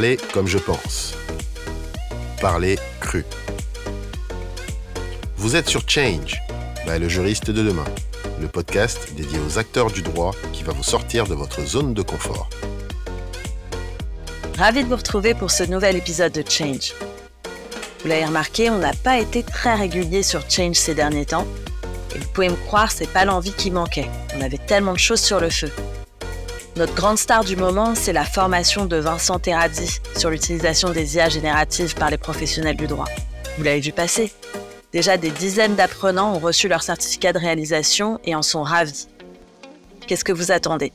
Parler comme je pense. Parler cru. Vous êtes sur Change, by le juriste de demain, le podcast dédié aux acteurs du droit qui va vous sortir de votre zone de confort. Ravi de vous retrouver pour ce nouvel épisode de Change. Vous l'avez remarqué, on n'a pas été très régulier sur Change ces derniers temps. Et vous pouvez me croire, c'est pas l'envie qui manquait. On avait tellement de choses sur le feu. Notre grande star du moment, c'est la formation de Vincent Terradi sur l'utilisation des IA génératives par les professionnels du droit. Vous l'avez vu passer. Déjà des dizaines d'apprenants ont reçu leur certificat de réalisation et en sont ravis. Qu'est-ce que vous attendez?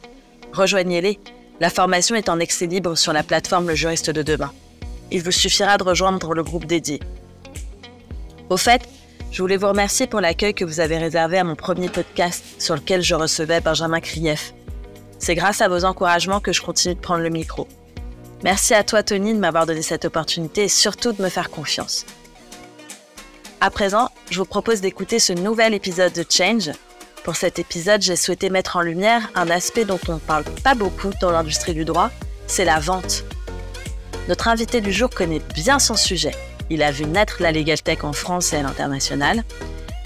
Rejoignez-les. La formation est en accès libre sur la plateforme Le Juriste de demain. Il vous suffira de rejoindre le groupe dédié. Au fait, je voulais vous remercier pour l'accueil que vous avez réservé à mon premier podcast sur lequel je recevais Benjamin Krief. C'est grâce à vos encouragements que je continue de prendre le micro. Merci à toi Tony de m'avoir donné cette opportunité et surtout de me faire confiance. À présent, je vous propose d'écouter ce nouvel épisode de Change. Pour cet épisode, j'ai souhaité mettre en lumière un aspect dont on ne parle pas beaucoup dans l'industrie du droit, c'est la vente. Notre invité du jour connaît bien son sujet. Il a vu naître la Legal Tech en France et à l'international.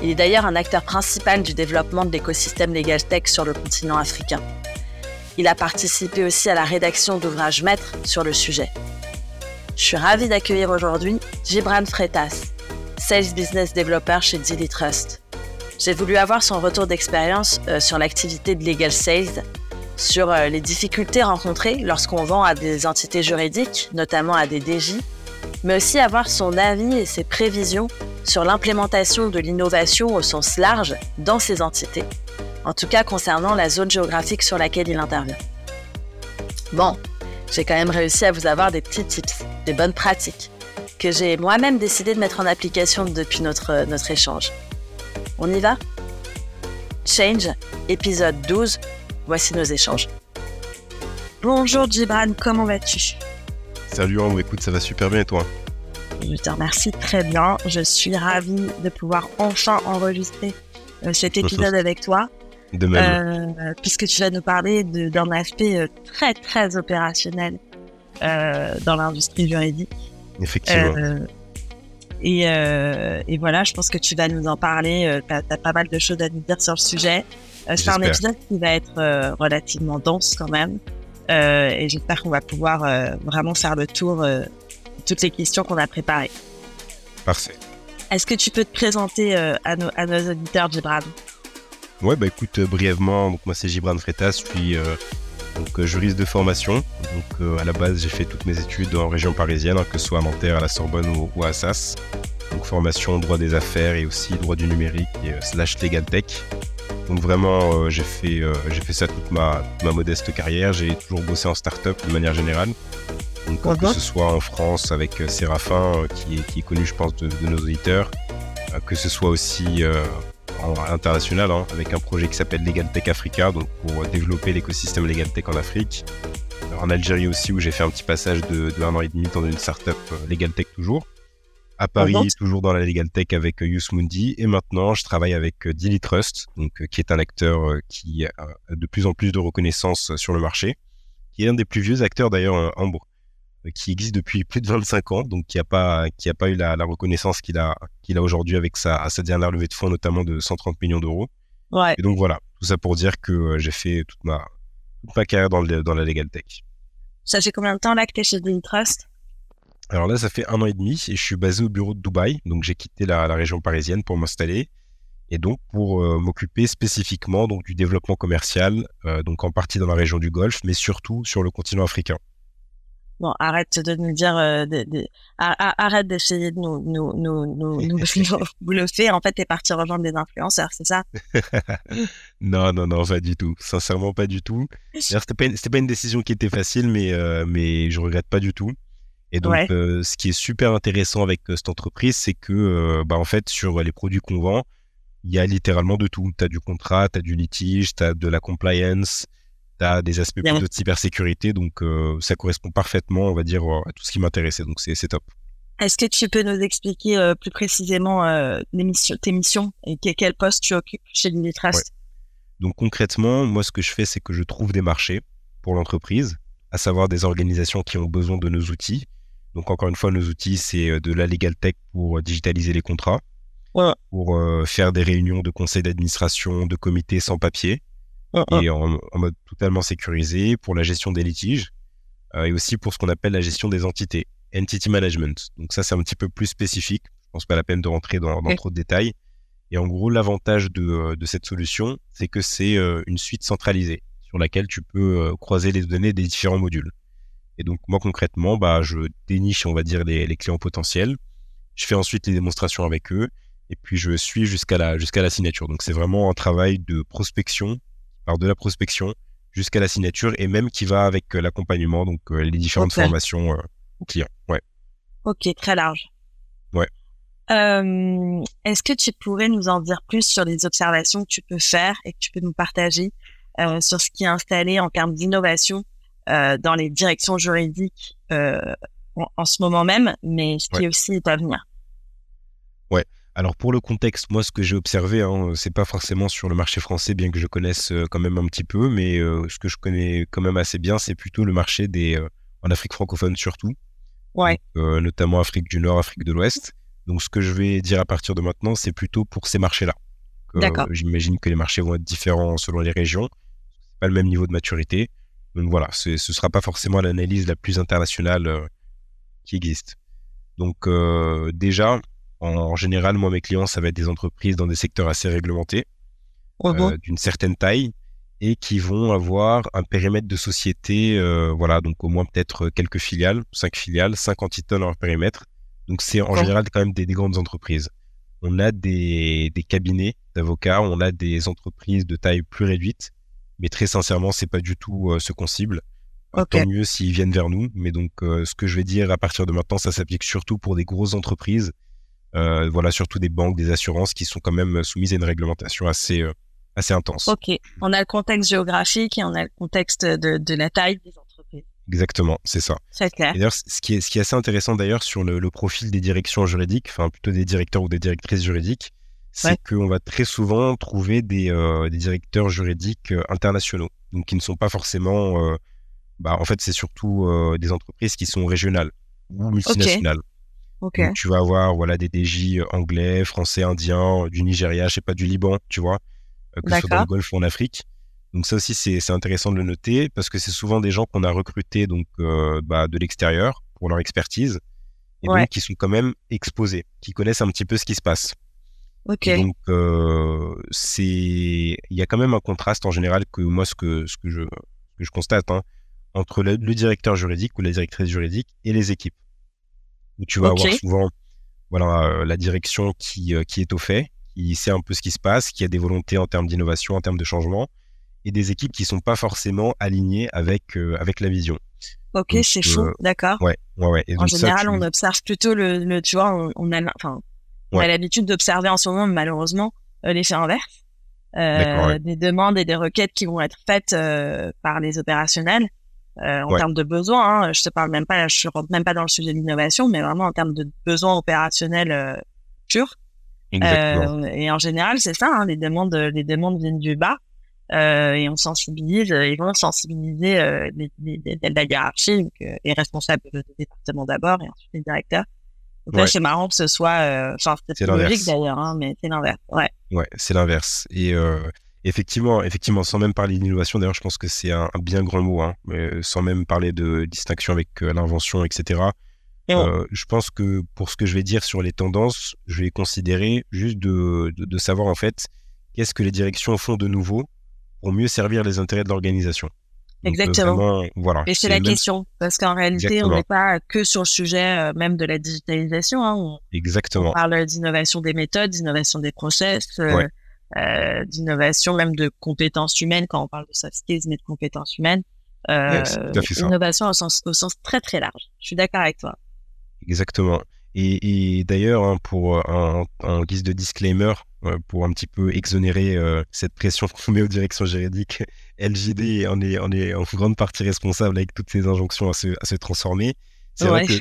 Il est d'ailleurs un acteur principal du développement de l'écosystème Legal Tech sur le continent africain. Il a participé aussi à la rédaction d'ouvrages maîtres sur le sujet. Je suis ravie d'accueillir aujourd'hui Gibran Freitas, Sales Business Developer chez Dilly Trust. J'ai voulu avoir son retour d'expérience euh, sur l'activité de Legal Sales sur euh, les difficultés rencontrées lorsqu'on vend à des entités juridiques, notamment à des DJ, mais aussi avoir son avis et ses prévisions sur l'implémentation de l'innovation au sens large dans ces entités, en tout cas concernant la zone géographique sur laquelle il intervient. Bon, j'ai quand même réussi à vous avoir des petits tips, des bonnes pratiques, que j'ai moi-même décidé de mettre en application depuis notre, notre échange. On y va? Change, épisode 12, Voici nos échanges. Bonjour Gibran, comment vas-tu? Salut Ambre, écoute, ça va super bien et toi? Je te remercie très bien. Je suis ravie de pouvoir enfin enregistrer euh, cet épisode avec toi. De même. Euh, puisque tu vas nous parler d'un aspect euh, très très opérationnel dans l'industrie juridique. Effectivement. Et, et, voilà, je pense que tu vas nous en parler. tu as, pas mal de choses à nous dire sur le sujet. Euh, c'est un épisode qui va être euh, relativement dense quand même. Euh, et j'espère qu'on va pouvoir vraiment faire le tour de toutes les questions qu'on a préparées. Parfait. Est-ce que tu peux te présenter à, nos, à nos auditeurs, Gibran Ouais, bah écoute, brièvement, donc moi c'est Gibran Freitas, je suis donc, juriste de formation. Donc à la base, j'ai fait toutes mes études en région parisienne, hein, que ce soit à Nanterre, à la Sorbonne ou, à Assas. Donc formation droit des affaires et aussi droit du numérique et slash legal tech. Donc vraiment, euh, j'ai fait, euh, ça toute ma, ma modeste carrière. J'ai toujours bossé en start-up de manière générale. Donc que ce soit en France avec euh, Séraphin, qui est, qui est connu, je pense, de, nos auditeurs, que ce soit aussi international, hein, avec un projet qui s'appelle Legal Tech Africa, donc pour développer l'écosystème Legal Tech en Afrique. en Algérie aussi, où j'ai fait un petit passage de, de un an et demi dans une startup Legal Tech toujours à Paris, toujours dans la legal tech avec euh, Yus Mundi. Et maintenant, je travaille avec euh, Dilly Trust, donc, euh, qui est un acteur qui a de plus en plus de reconnaissance sur le marché, qui est un des plus vieux acteurs d'ailleurs en qui existe depuis plus de 25 ans, donc qui n'a pas, qui a pas eu la, reconnaissance qu'il a, qu'il a aujourd'hui avec sa, sa dernière levée de fonds, notamment de 130 millions d'euros. Ouais. Et donc voilà, tout ça pour dire que j'ai fait toute ma, toute ma carrière dans, le, dans la legal tech. Ça fait combien de temps là que tu es chez Dilly Trust alors là, ça fait un an et demi et je suis basé au bureau de Dubaï. Donc j'ai quitté la, région parisienne pour m'installer et donc pour euh, m'occuper spécifiquement donc du développement commercial, euh, donc en partie dans la région du Golfe, mais surtout sur le continent africain. Bon, arrête de nous dire, euh, arrête d'essayer de nous, nous, nous, nous, nous En fait, t'es parti rejoindre des influenceurs, c'est ça? Non, non, non, pas du tout. Sincèrement, pas du tout. C'était pas, pas, une décision qui était facile, mais, mais je regrette pas du tout. Et donc, euh, ce qui est super intéressant avec euh, cette entreprise, c'est que, euh, bah, en fait, sur les produits qu'on vend, il y a littéralement de tout. Tu as du contrat, tu as du litige, tu as de la compliance, tu as des aspects plutôt de cybersécurité. Donc, ça correspond parfaitement, on va dire, à tout ce qui m'intéressait. Donc, c'est top. Est-ce que tu peux nous expliquer plus précisément tes missions et quel poste tu occupes chez Unitrust? Donc, concrètement, moi, ce que je fais, c'est que je trouve des marchés pour l'entreprise à savoir des organisations qui ont besoin de nos outils. Donc encore une fois, nos outils, c'est de la legal tech pour digitaliser les contrats, pour faire des réunions de conseils d'administration, de comités sans papier, et en, mode totalement sécurisé, pour la gestion des litiges, et aussi pour ce qu'on appelle la gestion des entités, entity management. Donc ça, c'est un petit peu plus spécifique. Je pense pas la peine de rentrer dans, trop de détails. Et en gros, l'avantage de, de, cette solution, c'est que c'est une suite centralisée sur laquelle tu peux euh, croiser les données des différents modules. Et donc moi concrètement, bah, je déniche, on va dire, les, les clients potentiels. Je fais ensuite les démonstrations avec eux et puis je suis jusqu'à la, jusqu'à la signature. Donc c'est vraiment un travail de prospection, par de la prospection jusqu'à la signature et même qui va avec euh, l'accompagnement, donc euh, les différentes formations aux clients. Ouais. Ok, très large. Ouais. Euh, Est-ce que tu pourrais nous en dire plus sur les observations que tu peux faire et que tu peux nous partager euh, sur ce qui est installé en termes d'innovation euh, dans les directions juridiques euh, en, ce moment même, mais ce qui aussi est à venir? Ouais. Alors pour le contexte, moi ce que j'ai observé, hein, c'est pas forcément sur le marché français, bien que je connaisse quand même un petit peu, mais ce que je connais quand même assez bien, c'est plutôt le marché des en Afrique francophone surtout, ouais. notamment Afrique du Nord, Afrique de l'Ouest. Donc ce que je vais dire à partir de maintenant, c'est plutôt pour ces marchés-là. J'imagine que les marchés vont être différents selon les régions pas le même niveau de maturité. Donc voilà, ce ne sera pas forcément l'analyse la plus internationale euh, qui existe. Donc euh, déjà, en, général, moi, mes clients, ça va être des entreprises dans des secteurs assez réglementés, euh, d'une certaine taille, et qui vont avoir un périmètre de société, voilà, donc au moins peut-être quelques filiales, cinq filiales, cinq entités dans leur périmètre. Donc c'est en général quand même des, grandes entreprises. On a des, des cabinets d'avocats, on a des entreprises de taille plus réduite, mais très sincèrement, c'est pas du tout euh, ce qu'on cible. Euh, tant mieux s'ils viennent vers nous. Mais donc, euh, ce que je vais dire à partir de maintenant, ça s'applique surtout pour des grosses entreprises. Voilà, surtout des banques, des assurances qui sont quand même soumises à une réglementation assez, assez intense. Ok. On a le contexte géographique et on a le contexte de, de la taille des entreprises. Exactement, c'est ça. C'est clair. D'ailleurs, ce qui est, ce qui est assez intéressant d'ailleurs sur le, le, profil des directions juridiques, enfin plutôt des directeurs ou des directrices juridiques, c'est qu'on va très souvent trouver des, euh, des directeurs juridiques euh, internationaux, donc qui ne sont pas forcément. Euh, bah, en fait, c'est surtout des entreprises qui sont régionales ou multinationales. Okay. Donc, tu vas avoir voilà des DJ anglais, français, indiens, du Nigeria, je sais pas, du Liban, tu vois, que ce soit dans le Golfe ou en Afrique. Donc ça aussi c'est intéressant de le noter parce que c'est souvent des gens qu'on a recrutés donc bah, de l'extérieur pour leur expertise et donc qui sont quand même exposés, qui connaissent un petit peu ce qui se passe. Donc euh, c'est il y a quand même un contraste en général que moi ce que ce que je que je constate hein, entre le, directeur juridique ou la directrice juridique et les équipes. Où tu vas avoir souvent voilà euh, la direction qui euh, qui est au fait, qui sait un peu ce qui se passe, qui a des volontés en termes d'innovation, en termes de changement et des équipes qui sont pas forcément alignées avec avec la vision. Ok, c'est fou, d'accord. Ouais, ouais, ouais. en général, on observe plutôt le, le tu vois, on, on a, enfin, on a l'habitude d'observer en ce moment, malheureusement, euh, l'effet inverse. Euh, des demandes et des requêtes qui vont être faites euh, par les opérationnels euh, en termes de besoins. Hein, je te parle même pas, je rentre même pas dans le sujet de l'innovation, mais vraiment en termes de besoins opérationnels euh, purs. et en général, c'est ça. Hein, les demandes, les demandes viennent du bas. et on sensibilise, ils vont sensibiliser les, les, les, la hiérarchie, donc, les responsables de département d'abord et ensuite les directeurs c'est marrant que ce soit, euh, enfin, c'est logique d'ailleurs, hein, mais c'est l'inverse. Ouais. Ouais, c'est l'inverse. Et euh, effectivement, effectivement, sans même parler d'innovation, d'ailleurs, je pense que c'est un, bien grand mot, hein, mais sans même parler de distinction avec euh, l'invention, etc. je pense que pour ce que je vais dire sur les tendances, je vais considérer juste de, de, de savoir en fait qu'est-ce que les directions font de nouveau pour mieux servir les intérêts de l'organisation. Euh, Exactement. voilà. Et c'est la question, parce qu'en réalité, on n'est pas que sur le sujet euh, même de la digitalisation. Hein. On, Exactement. On parle d'innovation des méthodes, d'innovation des process, euh, euh, d'innovation même de compétences humaines quand on parle de soft skills, mais de compétences humaines. Euh, innovation au sens, au sens très très large. Je suis d'accord avec toi. Exactement. Et, et d'ailleurs, hein, pour un, en guise de disclaimer, pour un petit peu exonérer cette pression qu'on met aux directions juridiques, LGD en est, on est en grande partie responsable avec toutes ces injonctions à se, à se transformer. C'est vrai que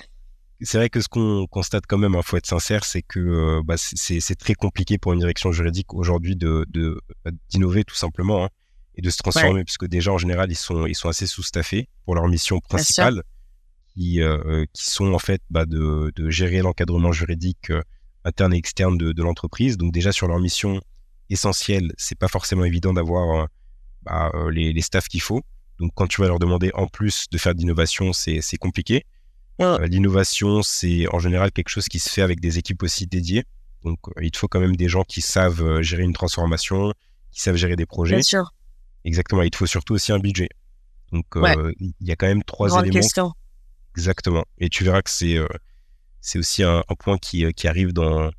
c'est vrai que ce qu'on constate quand même, il faut être sincère, c'est que bah, c'est très compliqué pour une direction juridique aujourd'hui de d'innover tout simplement. Hein. et de se transformer, puisque déjà en général ils sont ils sont assez sous-staffés pour leur mission principale, qui euh, qui sont en fait bah, de, de gérer l'encadrement juridique euh, interne et externe de, de l'entreprise. Donc déjà sur leur mission essentielle, c'est pas forcément évident d'avoir euh, bah, les, les staffs qu'il faut. Donc quand tu vas leur demander en plus de faire de l'innovation, c'est c'est compliqué. L'innovation, c'est en général quelque chose qui se fait avec des équipes aussi dédiées. Donc, il te faut quand même des gens qui savent gérer une transformation, qui savent gérer des projets. Bien sûr. Exactement. Il te faut surtout aussi un budget. Donc, il y a quand même trois Grande éléments. question. Exactement. Et tu verras que c'est c'est aussi un, un point qui, qui arrive dans,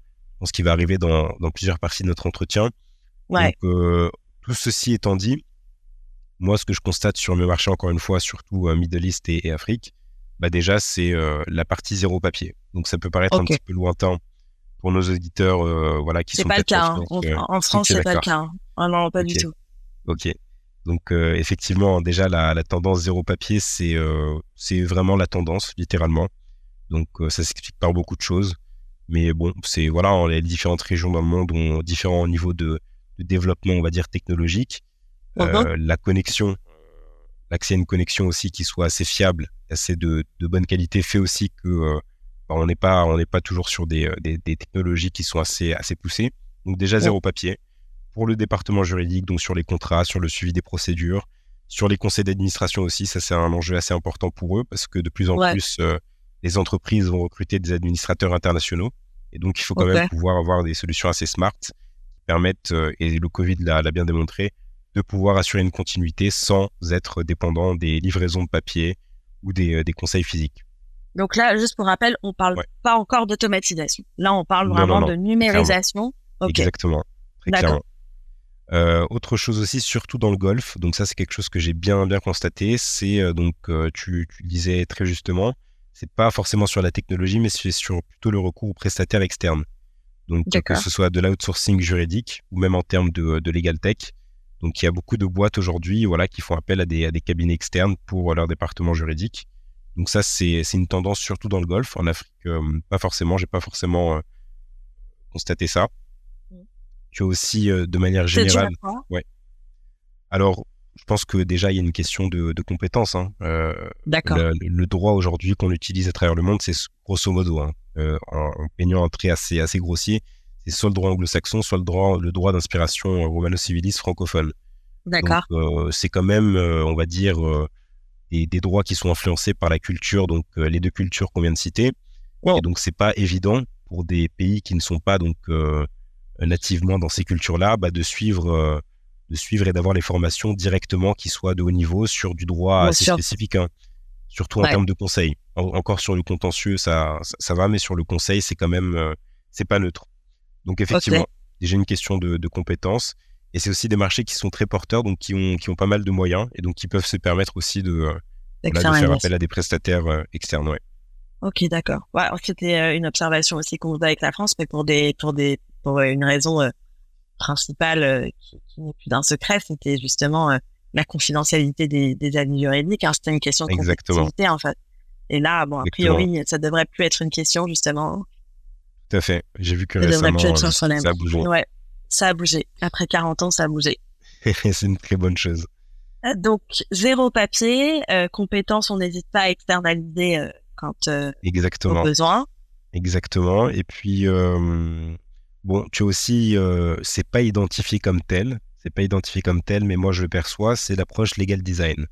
ce qui va arriver dans, dans plusieurs parties de notre entretien. Ouais. Donc, euh, tout ceci étant dit, moi, ce que je constate sur mes marchés, encore une fois, surtout euh, Middle East et, et Afrique, bah déjà, c'est euh, la partie zéro papier. Donc, ça peut paraître un petit peu lointain pour nos auditeurs, euh, voilà, qui sont pas le cas. en hein. France, euh, en France, c'est pas le cas. hein. Ah non, pas du tout. Ok. Donc euh, effectivement, déjà la, la tendance zéro papier, c'est euh, c'est vraiment la tendance littéralement. Donc ça s'explique par beaucoup de choses. Mais bon, c'est voilà, hein, les différentes régions dans le monde ont différents niveaux de, de développement, on va dire technologique. Euh, la connexion, l'accès à une connexion aussi qui soit assez fiable, assez de, de bonne qualité, fait aussi que euh, bah, on n'est pas on n'est pas toujours sur des, euh, des, des technologies qui sont assez assez poussées. Donc déjà zéro papier pour le département juridique, donc sur les contrats, sur le suivi des procédures, sur les conseils d'administration aussi. Ça, c'est un enjeu assez important pour eux parce que de plus en Ouais. plus, euh, les entreprises vont recruter des administrateurs internationaux. Et donc, il faut quand même pouvoir avoir des solutions assez smart qui permettent, euh, et le Covid l'a bien démontré, de pouvoir assurer une continuité sans être dépendant des livraisons de papier ou des, euh, des conseils physiques. Donc là, juste pour rappel, on parle Ouais. pas encore d'automatisation. Là, on parle vraiment non, non, de numérisation. Exactement. Très D'accord. clairement. Euh, autre chose aussi, surtout dans le golf, donc ça c'est quelque chose que j'ai bien bien constaté, c'est euh, donc euh, tu, disais très justement, c'est pas forcément sur la technologie, mais c'est sur plutôt le recours aux prestataires externes. Donc que ce soit de l'outsourcing juridique ou même en termes de, de legal tech. Donc il y a beaucoup de boîtes aujourd'hui, voilà, qui font appel à des, à des cabinets externes pour leur département juridique. Donc ça c'est une tendance surtout dans le golf. En Afrique, euh, pas forcément, j'ai pas forcément euh, constaté ça. Mm. Tu as aussi euh, de manière générale. quoi? Alors, je pense que déjà il y a une question de, de compétence. Hein. Euh, D'accord. le, le droit aujourd'hui qu'on utilise à travers le monde, c'est grosso modo, hein, euh, en, en peignant un trait assez, assez grossier, c'est soit le droit anglo-saxon, soit le droit, le droit d'inspiration euh, romano-civiliste francophone. D'accord. Donc, euh, c'est quand même, euh, on va dire, euh, des, des droits qui sont influencés par la culture, donc euh, les deux cultures qu'on vient de citer. Ouais. Et donc, c'est pas évident pour des pays qui ne sont pas donc euh, nativement dans ces cultures-là, bah, de suivre, euh, de suivre et d'avoir les formations directement qui soient de haut niveau sur du droit assez sûr. spécifique, hein. surtout en Ouais. termes de conseils. En- encore sur le contentieux, ça, ça, ça va, mais sur le conseil, c'est quand même, euh, c'est pas neutre. Donc effectivement, déjà une question de, de compétences. Et c'est aussi des marchés qui sont très porteurs, donc qui ont, qui ont pas mal de moyens et donc qui peuvent se permettre aussi de, euh, voilà, de faire appel à des prestataires euh, externes. Ouais. Ok, d'accord. Ouais, c'était euh, une observation aussi qu'on faisait avec la France, mais pour des, pour des, pour une raison euh, principale euh, qui, qui n'est plus d'un secret, c'était justement euh, la confidentialité des, des avis juridiques. hein. C'était une question de Exactement. compétitivité en fait. Et là, bon, a Exactement. priori, ça devrait plus être une question justement. Tout à fait. J'ai vu que récemment, euh, ça a bougé. Ouais, ça a bougé. Après 40 ans, ça a bougé. c'est une très bonne chose. Euh, Donc zéro papier, euh, compétences, on n'hésite pas à externaliser euh, quand euh, au Exactement. besoin. Exactement. Et puis, bon, tu as aussi, c'est pas identifié comme tel. C'est pas identifié comme tel, mais moi je le perçois, c'est l'approche legal design.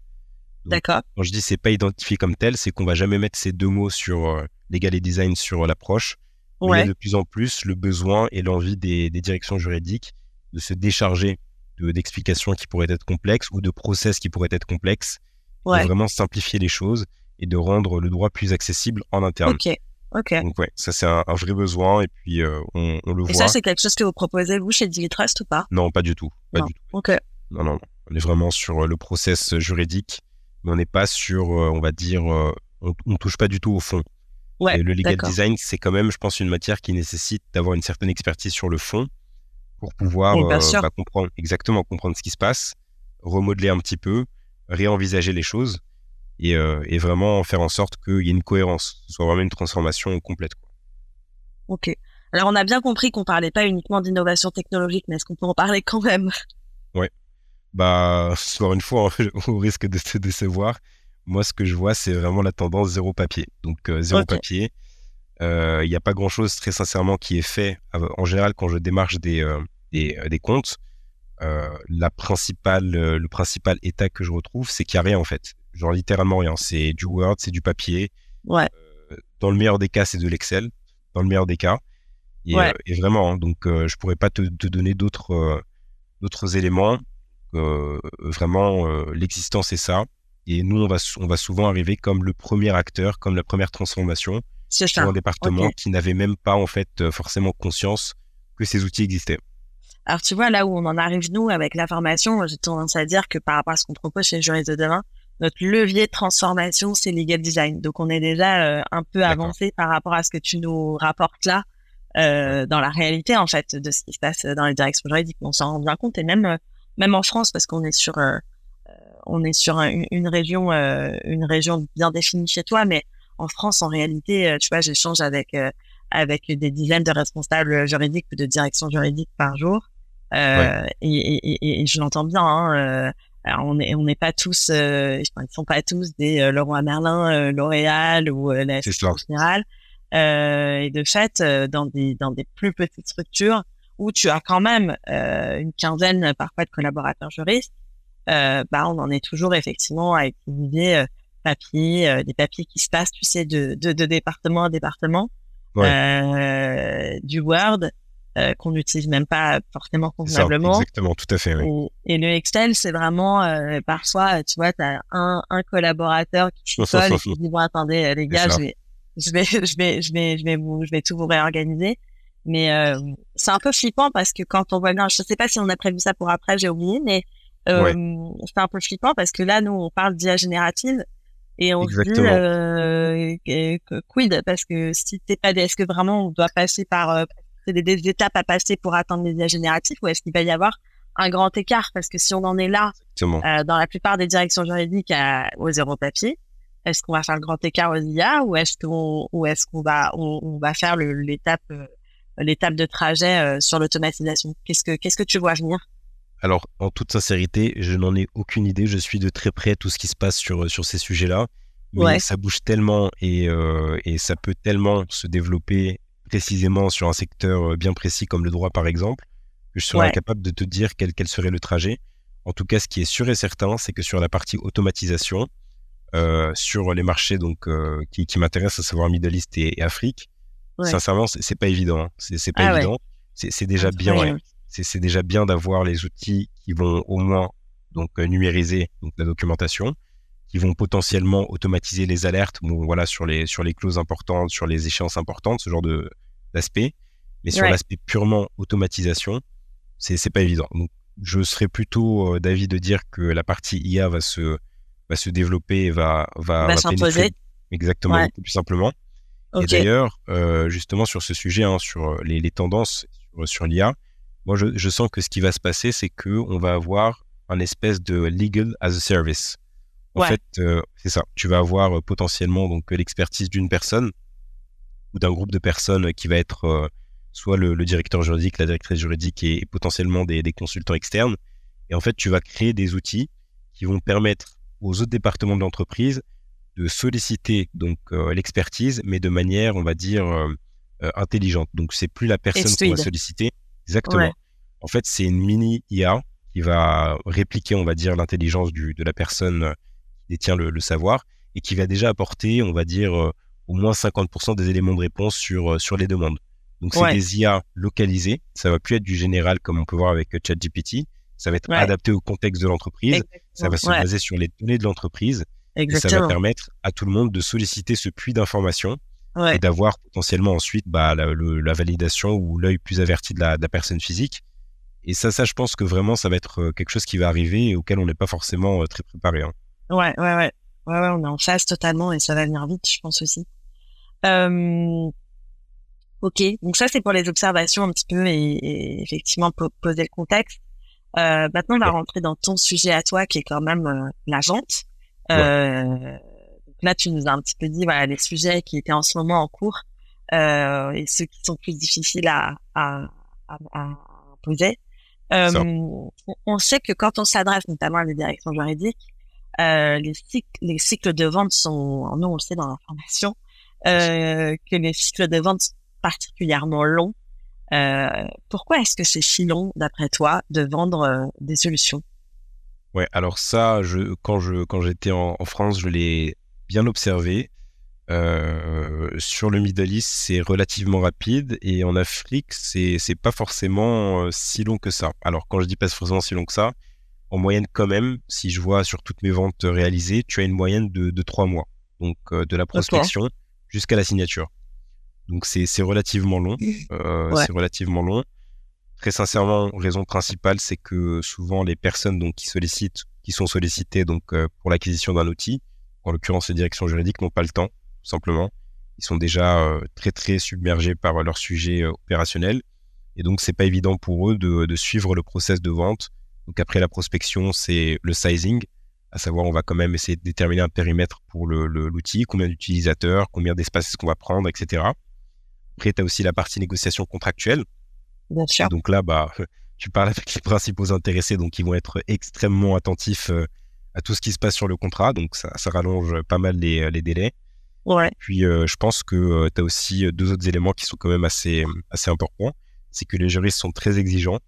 D'accord. Quand je dis c'est pas identifié comme tel, c'est qu'on va jamais mettre ces deux mots sur legal et design sur l'approche. Mais il y a de plus en plus le besoin et l'envie des, des directions juridiques de se décharger de- d'explications qui pourraient être complexes ou de process qui pourraient être complexes, Ouais. de vraiment simplifier les choses et de rendre le droit plus accessible en interne. Ok. Ok. Donc ouais, ça c'est un, un vrai besoin et puis euh, on, on le Et voit. ça, c'est quelque chose que vous proposez, vous, chez Digitrust ou pas? Non, pas du tout. Pas Non. du tout. Ok. Non, non, non. On est vraiment sur euh, le process juridique, mais on n'est pas sur, euh, on va dire, euh, on, on touche pas du tout au fond. Ouais, le legal design, c'est quand même, je pense, une matière qui nécessite d'avoir une certaine expertise sur le fond pour pouvoir Oui, euh, bah, comprendre exactement comprendre ce qui se passe, remodeler un petit peu, réenvisager les choses et, euh, et vraiment faire en sorte qu'il y ait une cohérence, ce soit vraiment une transformation complète. quoi. Ok. Alors, on a bien compris qu'on parlait pas uniquement d'innovation technologique, mais est-ce qu'on peut en parler quand même? Bah, encore une fois, au risque de se décevoir, moi, ce que je vois, c'est vraiment la tendance zéro papier. Donc, zéro papier. Il n'y a pas grand-chose, très sincèrement, qui est fait. En général, quand je démarche des, des, des comptes, la principale, le principal état que je retrouve, c'est qu'il n'y a rien en fait. Genre littéralement rien. C'est du Word, c'est du papier. Ouais. dans le meilleur des cas, c'est de l'Excel. Dans le meilleur des cas. Et, et vraiment, hein, donc je pourrais pas te, te donner d'autres d'autres éléments. vraiment, l'existence est ça. Et nous, on va, on va souvent arriver comme le premier acteur, comme la première transformation sur un département qui n'avait même pas en fait forcément conscience que ces outils existaient. Alors, tu vois, là où on en arrive, nous, avec la formation, j'ai tendance à dire que par rapport à ce qu'on propose chez Juriste de demain, notre levier de transformation, c'est legal design. Donc, on est déjà euh, un peu avancé par rapport à ce que tu nous rapportes là, euh, dans la réalité, en fait, de ce qui se passe dans les directions juridiques. On s'en rend bien compte, et même, euh, même en France, parce qu'on est sur, euh, on est sur une, région, une région bien définie chez toi, mais en France, en réalité, tu vois, j'échange avec, avec des dizaines de responsables juridiques ou de directions juridiques par jour. Euh, et, et, et, je l'entends bien. Hein, euh, on n'est on n'est pas tous, euh, ils sont pas tous des Leroy Merlin, L'Oréal ou la Générale. et de fait, dans des dans des plus petites structures où tu as quand même une quinzaine parfois de collaborateurs juristes, bah on en est toujours effectivement à utiliser papier, des papiers qui se passent, tu sais, de de, de département à département, du Word. Euh, qu'on n'utilise même pas forcément convenablement. exactement, tout à fait. Oui. Et, le Excel, c'est vraiment euh, parfois, tu vois, tu as un, un collaborateur qui s'isole et qui dit bon attendez euh, les gars, je vais, je vais, je vais, je vais, je vais, vous, je vais tout vous réorganiser. Mais euh, c'est un peu flippant parce que quand on voit bien, je sais pas si on a prévu ça pour après, j'ai oublié, mais euh, c'est un peu flippant parce que là, nous, on parle d'IA générative et on se dit euh, quid? Parce que si t'es pas, est-ce que vraiment on doit passer par c'est des, étapes à passer pour atteindre les IA génératifs ou est-ce qu'il va y avoir un grand écart? Parce que si on en est là, euh, dans la plupart des directions juridiques à, au zéro papier, est-ce qu'on va faire le grand écart aux IA ou est-ce qu'on ou est-ce qu'on va on, va faire l'étape euh, l'étape de trajet euh, sur l'automatisation? Qu'est-ce que qu'est-ce que tu vois venir? Alors, en toute sincérité, je n'en ai aucune idée. Je suis de très près tout ce qui se passe sur, sur ces sujets-là. Mais ça bouge tellement et, et ça peut tellement se développer précisément sur un secteur euh, bien précis comme le droit par exemple, que je serais incapable de te dire quel, quel, serait le trajet. En tout cas, ce qui est sûr et certain, c'est que sur la partie automatisation, euh, sur les marchés donc euh, qui, qui m'intéressent, à savoir Middle East et, Afrique, sincèrement, c'est pas évident. Hein. C'est pas ah évident. C'est déjà bien. C'est déjà bien d'avoir les outils qui vont au moins donc euh, numériser donc la documentation, qui vont potentiellement automatiser les alertes, bon, voilà, sur les sur les clauses importantes, sur les échéances importantes, ce genre de d'aspect. Mais sur l'aspect purement automatisation, c'est c'est pas évident. Donc, je serais plutôt euh, d'avis de dire que la partie IA va se va se développer et va va, va, s'imposer. Exactement, plus simplement. Et d'ailleurs, euh, justement sur ce sujet, hein, sur les, les tendances sur, sur l'IA, moi je, je sens que ce qui va se passer, c'est que on va avoir un espèce de legal as a service. En fait, euh, c'est ça. Tu vas avoir euh, potentiellement donc l'expertise d'une personne ou d'un groupe de personnes qui va être euh, soit le, directeur juridique, la directrice juridique et, potentiellement des, consultants externes. Et en fait, tu vas créer des outils qui vont permettre aux autres départements de l'entreprise de solliciter donc l'expertise, mais de manière, on va dire, intelligente. Donc, c'est plus la personne qu'on va solliciter. Exactement. En fait, c'est une mini IA qui va répliquer, on va dire, l'intelligence de la personne détient le, savoir et qui va déjà apporter, on va dire, euh, au moins 50% des éléments de réponse sur, euh, sur les demandes. Donc, c'est des IA localisées. Ça va plus être du général comme on peut voir avec euh, ChatGPT. Ça va être adapté au contexte de l'entreprise. Ça va se baser sur les données de l'entreprise. Et ça va permettre à tout le monde de solliciter ce puits d'informations et d'avoir potentiellement ensuite bah, la, validation ou l'œil plus averti de la, de la, personne physique. Et ça, ça, je pense que vraiment, ça va être quelque chose qui va arriver et auquel on n'est pas forcément très préparé. Hein. Ouais, ouais, ouais. Ouais, ouais, on est en phase totalement et ça va venir vite, je pense aussi. Euh, ok, donc ça c'est pour les observations un petit peu et, effectivement poser le contexte. Euh, maintenant, on va rentrer dans ton sujet à toi qui est quand même euh, la vente. Euh, là, tu nous as un petit peu dit voilà les sujets qui étaient en ce moment en cours euh, et ceux qui sont plus difficiles à, à, à, à poser. on sait que quand on s'adresse notamment à des directions juridiques, les, cycles, les cycles de vente sont, nous on le sait dans l'information, que les cycles de vente sont particulièrement longs. pourquoi est-ce que c'est si long, d'après toi, de vendre des solutions? Ouais, alors ça, je, quand je quand j'étais en, France, je l'ai bien observé. Euh, sur le Middle East, c'est relativement rapide et en Afrique, c'est pas forcément euh, si long que ça. Alors quand je dis pas forcément si long que ça, en moyenne quand même, si je vois sur toutes mes ventes réalisées, tu as une moyenne de, de 3 mois. Donc euh, de la prospection jusqu'à la signature. Donc c'est relativement long. C'est relativement long. Très sincèrement, raison principale, c'est que souvent les personnes donc qui sollicitent, qui sont sollicitées donc pour l'acquisition d'un outil, en l'occurrence les directions juridiques, n'ont pas le temps, tout simplement. Ils sont déjà euh, très très submergés par leur sujet euh, opérationnel, et donc c'est pas évident pour eux de, de, suivre le process de vente. Donc après la prospection, c'est le sizing, à savoir on va quand même essayer de déterminer un périmètre pour l'outil, combien d'utilisateurs, combien d'espace est-ce qu'on va prendre, etc. Après, tu as aussi la partie négociation contractuelle donc là, bah, tu parles avec les principaux intéressés, donc ils vont être extrêmement attentifs euh, à tout ce qui se passe sur le contrat. Donc ça, ça rallonge pas mal les, euh, les délais. Ouais. Puis euh, je pense que tu as aussi deux autres éléments qui sont quand même assez, assez importants. C'est que les juristes sont très exigeants.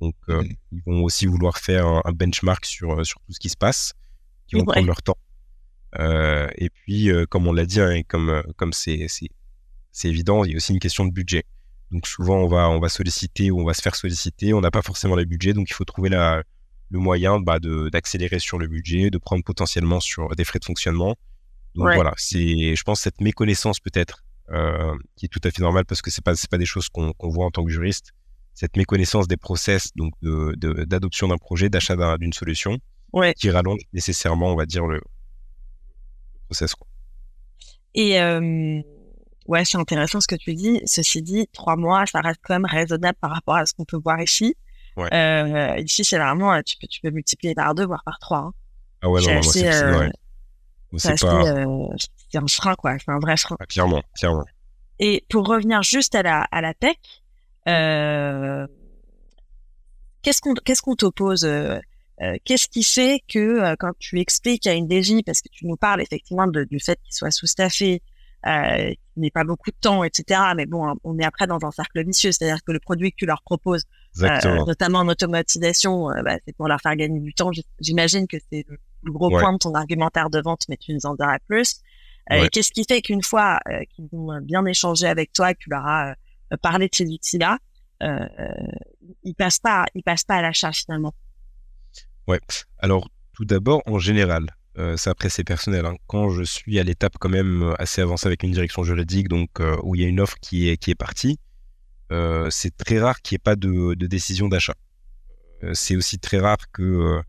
Donc ils vont aussi vouloir faire un, benchmark sur, sur tout ce qui se passe. Ils vont prendre leur temps. et puis, comme on l'a dit, hein, comme comme c'est c'est évident, il y a aussi une question de budget. Donc souvent on va on va solliciter ou on va se faire solliciter, on n'a pas forcément le budget, donc il faut trouver la, le moyen bah, d'accélérer sur le budget, de prendre potentiellement sur des frais de fonctionnement. Donc voilà, c'est je pense cette méconnaissance peut-être euh, qui est tout à fait normale parce que c'est pas c'est pas des choses qu'on voit en tant que juriste. Cette méconnaissance des process donc d'adoption d'un projet, d'achat d'une solution, qui rallonge nécessairement, on va dire le, le process. Quoi. Et euh ouais, c'est intéressant ce que tu dis. Ceci dit, trois mois, ça reste quand même raisonnable par rapport à ce qu'on peut voir ici. Ouais. Euh, ici, c'est vraiment, tu peux, tu peux multiplier par deux, voire par trois. Hein. Ah ouais, non, c'est euh, c'est euh, un frein, quoi. C'est un vrai frein. Ah, clairement, clairement. Et pour revenir juste à la, à la tech, euh, qu'est-ce qu'on qu'est-ce qu'on t'oppose euh, euh, Qu'est-ce qui fait que quand tu expliques à une DJ, parce que tu nous parles effectivement de, du fait qu'il soit sous-staffé, euh, n'est pas beaucoup de temps, etc. Mais bon, on est après dans un cercle vicieux, c'est-à-dire que le produit que tu leur proposes, euh, notamment en automatisation, euh, bah, c'est pour leur faire gagner du temps. J'imagine que c'est le gros point de ton argumentaire de vente, mais tu nous en diras plus. Euh, Qu'est-ce qui fait qu'une fois qu'ils ont bien échangé avec toi, que tu leur as parlé de ces outils-là, ils passent pas, ils passent pas à l'achat finalement? Ouais. Alors tout d'abord, en général, euh, ça après c'est personnel. Hein. Quand je suis à l'étape quand même assez avancée avec une direction juridique, donc euh, où il y a une offre qui est qui est partie, c'est très rare qu'il n'y ait pas de, de décision d'achat. c'est aussi très rare que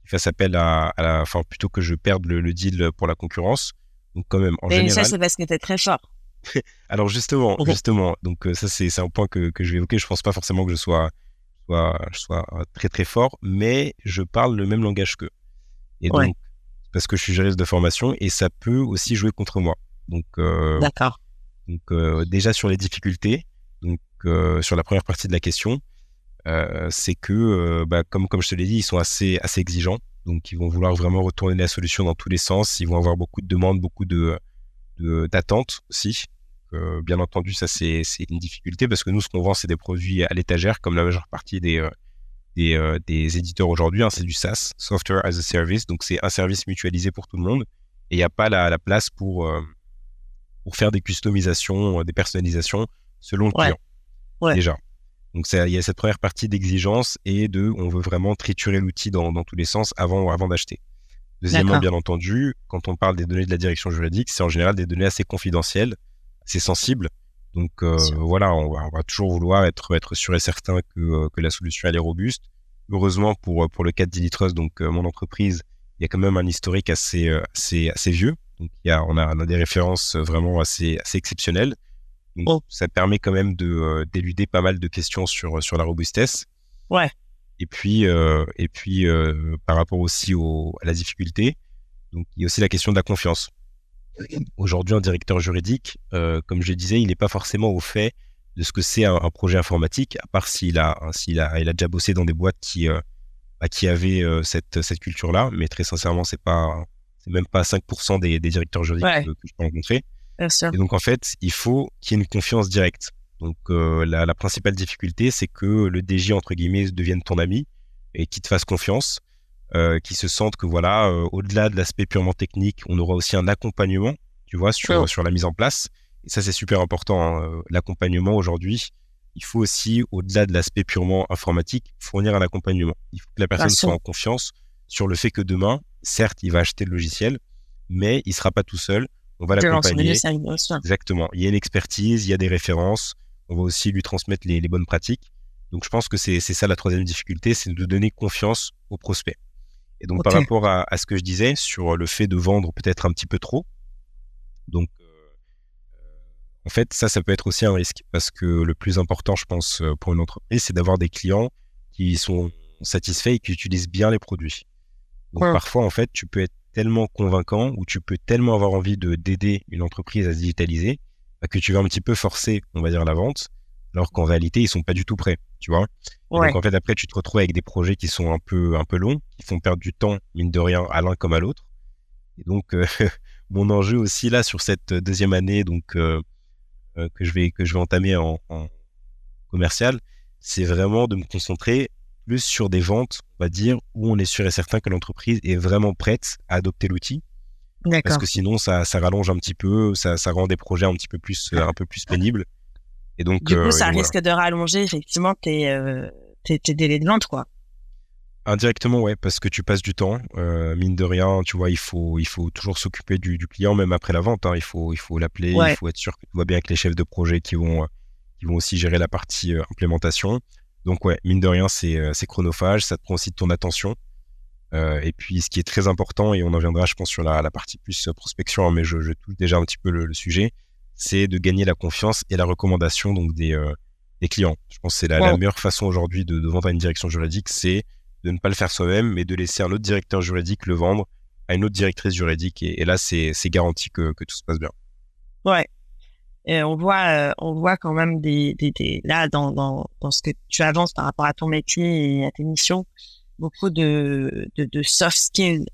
qu'il fasse appel à, à, la, enfin plutôt que je perde le, deal pour la concurrence. Donc quand même en Mais général. ça c'est parce que t'es très fort. Alors justement, justement, donc ça c'est un point que que je vais évoquer. Je pense pas forcément que je sois je sois très très fort, mais je parle le même langage qu'eux. Et donc parce que je suis juriste de formation et ça peut aussi jouer contre moi. Donc, euh, d'accord. Donc euh, déjà sur les difficultés, donc euh, sur la première partie de la question, euh, c'est que euh, bah, comme comme je te l'ai dit, ils sont assez assez exigeants, donc ils vont vouloir vraiment retourner la solution dans tous les sens. Ils vont avoir beaucoup de demandes, beaucoup de d'attentes aussi. bien entendu, ça c'est une difficulté parce que nous ce qu'on vend c'est des produits à l'étagère comme la majeure partie des des, euh, des éditeurs aujourd'hui. Hein, c'est du SaaS, Software as a Service. Donc, c'est un service mutualisé pour tout le monde. Et il n'y a pas la, la place pour, euh, pour faire des customisations, euh, des personnalisations selon le client. Ouais. Déjà. Donc, il y a cette première partie d'exigence et de on veut vraiment triturer l'outil dans, dans tous les sens avant, avant d'acheter. Deuxièmement, bien entendu, quand on parle des données de la direction juridique, c'est en général des données assez confidentielles, assez sensibles. Donc euh, voilà, on va, on va, toujours vouloir être, être sûr et certain que, euh, que la solution elle est robuste. Heureusement pour, pour le cas de Dilitrust, donc euh, mon entreprise, il y a quand même un historique assez, assez, assez vieux. Donc il y a, on, a, on a des références vraiment assez, assez exceptionnelles. Donc oh. ça permet quand même de d'éluder pas mal de questions sur, sur la robustesse. Ouais. Et puis, et puis par rapport aussi au, à la difficulté, donc il y a aussi la question de la confiance. Aujourd'hui, un directeur juridique, euh, comme je disais, il n'est pas forcément au fait de ce que c'est un, projet informatique, à part s'il a, s'il a, il a déjà bossé dans des boîtes qui, bah, qui avaient cette, cette culture-là. Mais très sincèrement, c'est pas, c'est même pas 5% des, des, directeurs juridiques que, je peux rencontrer. Et donc, en fait, il faut qu'il y ait une confiance directe. Donc, la, la, principale difficulté, c'est que le DJ, entre guillemets, devienne ton ami et qu'il te fasse confiance. Euh, qui se sentent que voilà, euh, au-delà de l'aspect purement technique, on aura aussi un accompagnement, tu vois, sur, sur la mise en place. Et ça, c'est super important. Hein. Euh, l'accompagnement aujourd'hui, il faut aussi, au-delà de l'aspect purement informatique, fournir un accompagnement. Il faut que la personne soit en confiance sur le fait que demain, certes, il va acheter le logiciel, mais il sera pas tout seul. On va l'accompagner. Exactement. Il y a une expertise, il y a des références. On va aussi lui transmettre les, les bonnes pratiques. Donc, je pense que c'est ça la troisième difficulté, c'est de donner confiance aux prospects. Et donc, par rapport à, ce que je disais sur le fait de vendre peut-être un petit peu trop, donc, euh, en fait, ça, ça peut être aussi un risque parce que le plus important, je pense, euh, pour une entreprise, c'est d'avoir des clients qui sont satisfaits et qui utilisent bien les produits. Donc, parfois, en fait, tu peux être tellement convaincant ou tu peux tellement avoir envie de d'aider une entreprise à se digitaliser bah, que tu vas un petit peu forcer, on va dire, la vente alors qu'en réalité, ils sont pas du tout prêts, tu vois? Donc en fait, après, tu te retrouves avec des projets qui sont un peu, un peu longs, qui font perdre du temps, mine de rien, à l'un comme à l'autre. Et donc, euh, mon enjeu aussi là sur cette deuxième année, donc euh, euh, que je vais que je vais entamer en, en commercial, c'est vraiment de me concentrer plus sur des ventes, va dire, où on est sûr et certain que l'entreprise est vraiment prête à adopter l'outil. Parce que sinon, ça, ça rallonge un petit peu, ça, ça rend des projets un petit peu plus, un peu plus pénibles. Et donc, du coup, euh, ça risque de rallonger effectivement tes, euh, tes, tes, délais de vente, quoi. Indirectement, ouais, parce que tu passes du temps. Euh, mine de rien, tu vois, il faut, il faut toujours s'occuper du, du, client, même après la vente. Hein. il faut, il faut l'appeler, il faut être sûr que tout va bien avec les chefs de projet qui vont, qui vont aussi gérer la partie implémentation. Donc, ouais, mine de rien, c'est, c'est chronophage. Ça te prend aussi de ton attention. et puis, ce qui est très important, et on en viendra, je pense, sur la, la partie plus prospection, hein, mais je, je touche déjà un petit peu le, le sujet, c'est de gagner la confiance et la recommandation donc des, euh, des clients. Je pense que c'est la, meilleure façon aujourd'hui de, vendre à une direction juridique, c'est de ne pas le faire soi-même, mais de laisser un autre directeur juridique le vendre à une autre directrice juridique. Et, là, c'est garanti que, que, tout se passe bien. Ouais. Et on voit, euh, on voit quand même des, des, des là dans, dans, dans, ce que tu avances par rapport à ton métier et à tes missions, beaucoup de, de, de soft skills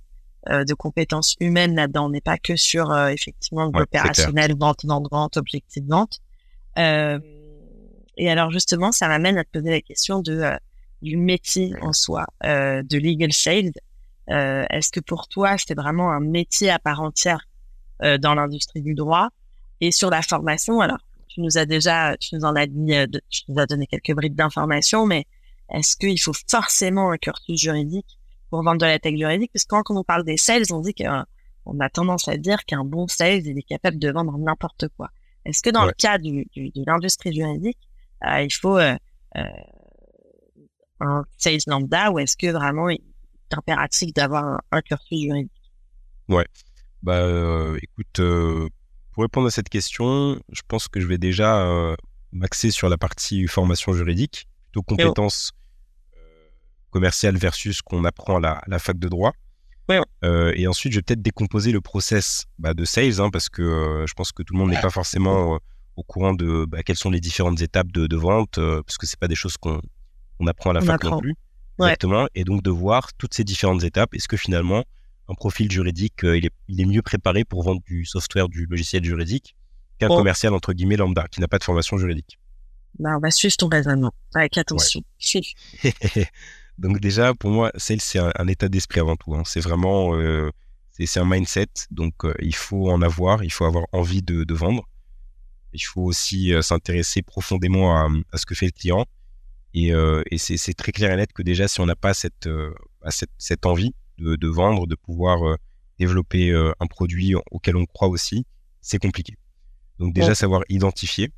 euh, de compétences humaines là-dedans. On n'est pas que sur euh, effectivement l'opérationnel, vente, vente, vente, objectif de vente. Euh, et alors justement, ça m'amène à te poser la question de du métier en soi, de legal sales. Est-ce que pour toi, c'était vraiment un métier à part entière dans l'industrie du droit? Et sur la formation Alors, tu nous as déjà, tu nous en as dit, tu nous as donné quelques brides d'informations, mais est-ce qu'il faut forcément un cursus juridique pour vendre de la tech juridique, parce que quand, on parle des sales, on dit qu'on a tendance à dire qu'un bon sales, il est capable de vendre n'importe quoi. Est-ce que dans le cas du, de l'industrie juridique, euh, il faut euh, euh, un sales lambda ou est-ce que vraiment il est impératif d'avoir un, cursus juridique? Ouais. Bah, écoute, pour répondre à cette question, je pense que je vais déjà m'axer sur la partie formation juridique, plutôt compétences commercial versus ce qu'on apprend à la, fac de droit. Euh, et ensuite, je vais peut-être décomposer le process bah, de sales, hein, parce que euh, je pense que tout le monde n'est pas forcément euh, au courant de bah, quelles sont les différentes étapes de, vente, parce que c'est pas des choses qu'on apprend à la fac non plus. Exactement. Et donc de voir toutes ces différentes étapes. Est-ce que finalement, un profil juridique, il, est, il, est, mieux préparé pour vendre du software, du logiciel juridique qu'un commercial entre guillemets lambda qui n'a pas de formation juridique. Bah, on va suivre ton raisonnement avec attention. Donc déjà, pour moi, sales, c'est un, état d'esprit avant tout. Hein. C'est vraiment, euh, c'est un mindset. Donc euh, il faut en avoir, il faut avoir envie de, de vendre. Il faut aussi euh, s'intéresser profondément à, à, ce que fait le client. Et, et c'est très clair et net que déjà, si on n'a pas cette, bah, cette, cette, envie de, de, vendre, de pouvoir développer un produit auquel on croit aussi, c'est compliqué. Donc déjà, savoir identifier,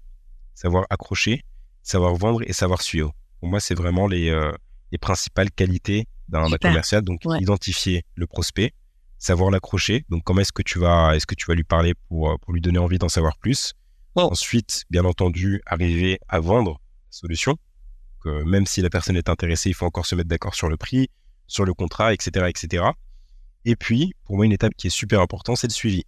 savoir accrocher, savoir vendre et savoir suivre. Pour moi, c'est vraiment les les principales qualités d'un commercial. Donc, identifier le prospect, savoir l'accrocher. Donc, comment est-ce que tu vas, est-ce que tu vas lui parler pour, euh, pour lui donner envie d'en savoir plus? Ensuite, bien entendu, arriver à vendre la solution. Que même si la personne est intéressée, il faut encore se mettre d'accord sur le prix, sur le contrat, etc., etc. Et puis, pour moi, une étape qui est super importante, c'est le suivi.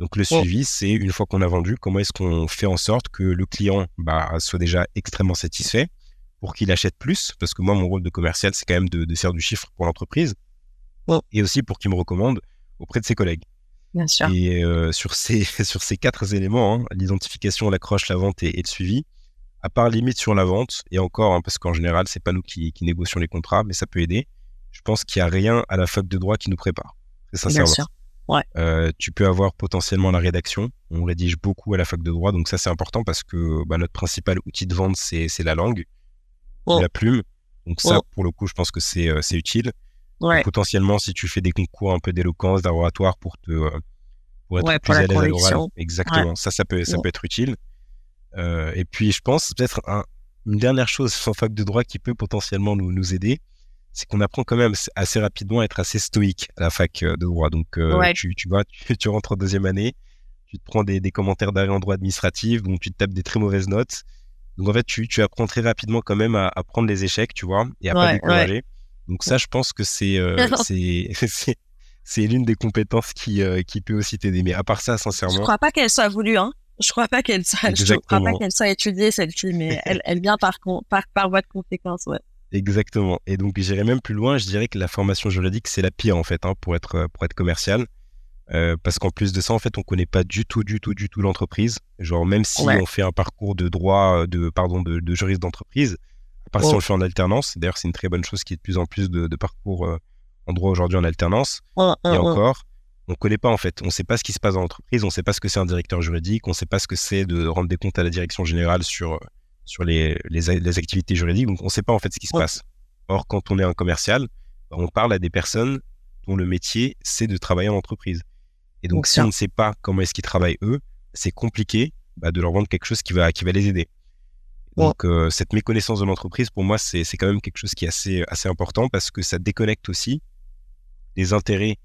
Donc le suivi, c'est une fois qu'on a vendu, comment est-ce qu'on fait en sorte que le client bah, soit déjà extrêmement satisfait pour qu'il achète plus, parce que moi, mon rôle de commercial, c'est quand même de, de faire du chiffre pour l'entreprise, et aussi pour qu'il me recommande auprès de ses collègues. Bien sûr. Et euh, sur, ces, sur ces quatre éléments, hein, l'identification, l'accroche, la vente et, le suivi, à part limite sur la vente, et encore, hein, parce qu'en général, c'est pas nous qui, qui, négocions les contrats, mais ça peut aider, je pense qu'il n'y a rien à la fac de droit qui nous prépare. C'est sincèrement. Bien sûr. Ouais. Euh, tu peux avoir potentiellement la rédaction. On rédige beaucoup à la fac de droit, donc ça c'est important parce que bah, notre principal outil de vente c'est la langue, la plume. Donc ça, pour le coup, je pense que c'est euh, utile. Ouais. potentiellement, si tu fais des concours un peu d'éloquence, d'oratoire pour te euh, pour être plus à l'aise à l'oral, exactement. Ça, ça peut ça peut être utile. Euh, et puis, je pense peut-être un, une dernière chose en fac de droit qui peut potentiellement nous, nous aider, c'est qu'on apprend quand même assez rapidement à être assez stoïque à la fac euh, de droit. Donc, euh, tu, tu vois, tu, tu, rentres en deuxième année, tu te prends des, des commentaires d'arrêt en droit administratif, donc tu te tapes des très mauvaises notes. Donc, en fait, tu, tu apprends très rapidement quand même à, à prendre les échecs, tu vois, et à pas décourager. Donc ça, je pense que c'est euh, c'est l'une des compétences qui euh, qui peut aussi t'aider. Mais à part ça, sincèrement, je crois pas qu'elle soit voulue, hein. Je crois pas qu'elle soit, je crois pas qu'elle soit étudiée celle-ci, mais elle, elle vient par, par par voie de conséquence, ouais. Exactement. Et donc j'irai même plus loin. Je dirais que la formation juridique c'est la pire en fait hein, pour être pour être commercial. Euh, parce qu'en plus de ça, en fait, on connaît pas du tout, du tout, du tout l'entreprise. Genre, même si on fait un parcours de droit, de pardon, de, de juriste d'entreprise, part si on le fait en alternance. D'ailleurs, c'est une très bonne chose qu'il y ait de plus en plus de, parcours euh, en droit aujourd'hui en alternance. et encore, on ne connaît pas en fait. On ne sait pas ce qui se passe dans l'entreprise, on ne sait pas ce que c'est un directeur juridique, on ne sait pas ce que c'est de rendre des comptes à la direction générale sur, sur les, les, activités juridiques. Donc, on ne sait pas en fait ce qui se passe. Or, quand on est un commercial, bah, on parle à des personnes dont le métier, c'est de travailler en entreprise. Et donc, si on ne sait pas comment est-ce qu'ils travaillent eux, c'est compliqué bah, de leur vendre quelque chose qui va, qui va les aider. Donc euh, cette méconnaissance de l'entreprise, pour moi, c'est quand même quelque chose qui est assez, assez important parce que ça déconnecte aussi les intérêts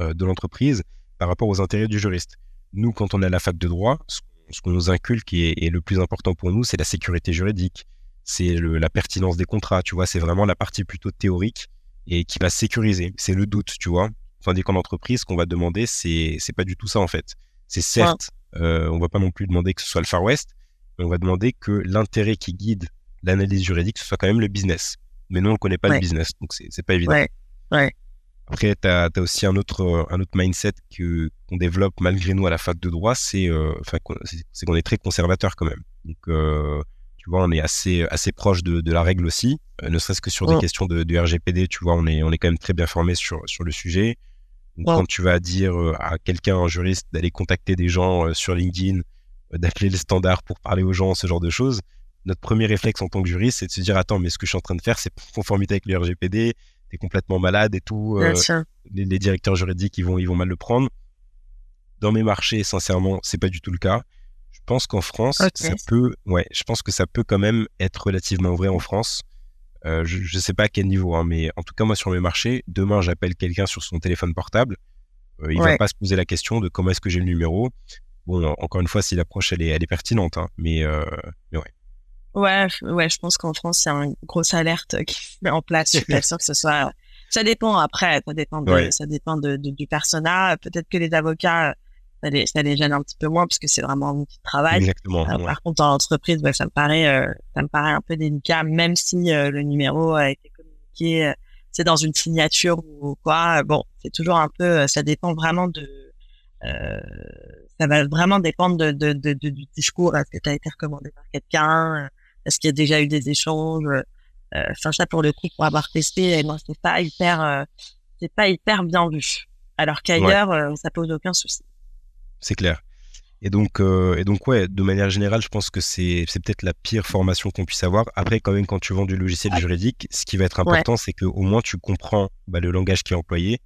euh, de l'entreprise par rapport aux intérêts du juriste. Nous, quand on est à la fac de droit, ce, qu'on nous inculque et, le plus important pour nous, c'est la sécurité juridique, c'est la pertinence des contrats, tu vois, c'est vraiment la partie plutôt théorique et qui va sécuriser. C'est le doute, tu vois. Tandis qu'en entreprise, ce qu'on va demander, c'est c'est pas du tout ça en fait. C'est certes, euh, on va pas non plus demander que ce soit le Far West, on va demander que l'intérêt qui guide l'analyse juridique, ce soit quand même le business. Mais nous, on ne connaît pas le business, donc c'est pas évident. Ouais. Après, tu as, aussi un autre, un autre mindset qu'on développe malgré nous à la fac de droit, c'est euh, qu'on est très conservateur quand même. Donc, euh, tu vois, on est assez, assez proche de, de la règle aussi, euh, ne serait-ce que sur des questions de, de, RGPD, tu vois, on est, on est quand même très bien formé sur, sur le sujet. Donc, quand tu vas dire à quelqu'un, un juriste, d'aller contacter des gens sur LinkedIn, d'appeler les standards pour parler aux gens, ce genre de choses, notre premier réflexe en tant que juriste, c'est de se dire attends, mais ce que je suis en train de faire, c'est conformité avec le RGPD, t'es complètement malade et tout. Euh, les, directeurs juridiques, ils vont, ils vont mal le prendre. Dans mes marchés, sincèrement, c'est pas du tout le cas. Je pense qu'en France, ça peut, ouais, je pense que ça peut quand même être relativement vrai en France. Euh, je, je sais pas à quel niveau, hein, mais en tout cas moi sur mes marchés, demain j'appelle quelqu'un sur son téléphone portable, euh, il va pas se poser la question de comment est-ce que j'ai le numéro. Bon, encore une fois, si l'approche elle est, elle est pertinente, hein, mais, mais ouais. Ouais, ouais, je pense qu'en France, c'est une grosse alerte qui se met en place. Je suis pas sûr que ce soit. Ça dépend après, ça dépend, de, ça dépend de, du persona. Peut-être que les avocats, ça les, ça les gêne un petit peu moins parce que c'est vraiment un de travail. Exactement. Euh, par contre, dans l'entreprise, ça me paraît, euh, ça me paraît un peu délicat, même si euh, le numéro a été communiqué, c'est dans une signature ou quoi. Bon, c'est toujours un peu, ça dépend vraiment de ça va vraiment dépendre de, de, de, du discours. Est-ce que tu as été recommandé par quelqu'un Est-ce qu'il y a déjà eu des échanges euh, Enfin, ça pour le coup, pour avoir testé, moi, c'est pas hyper, euh, c'est pas hyper bien vu. Alors qu'ailleurs, euh, ça pose aucun souci. C'est clair. Et donc, euh, et donc, ouais, de manière générale, je pense que c'est, c'est peut-être la pire formation qu'on puisse avoir. Après, quand même, quand tu vends du logiciel juridique, ce qui va être important, c'est que au moins tu comprends bah, le langage qui est employé,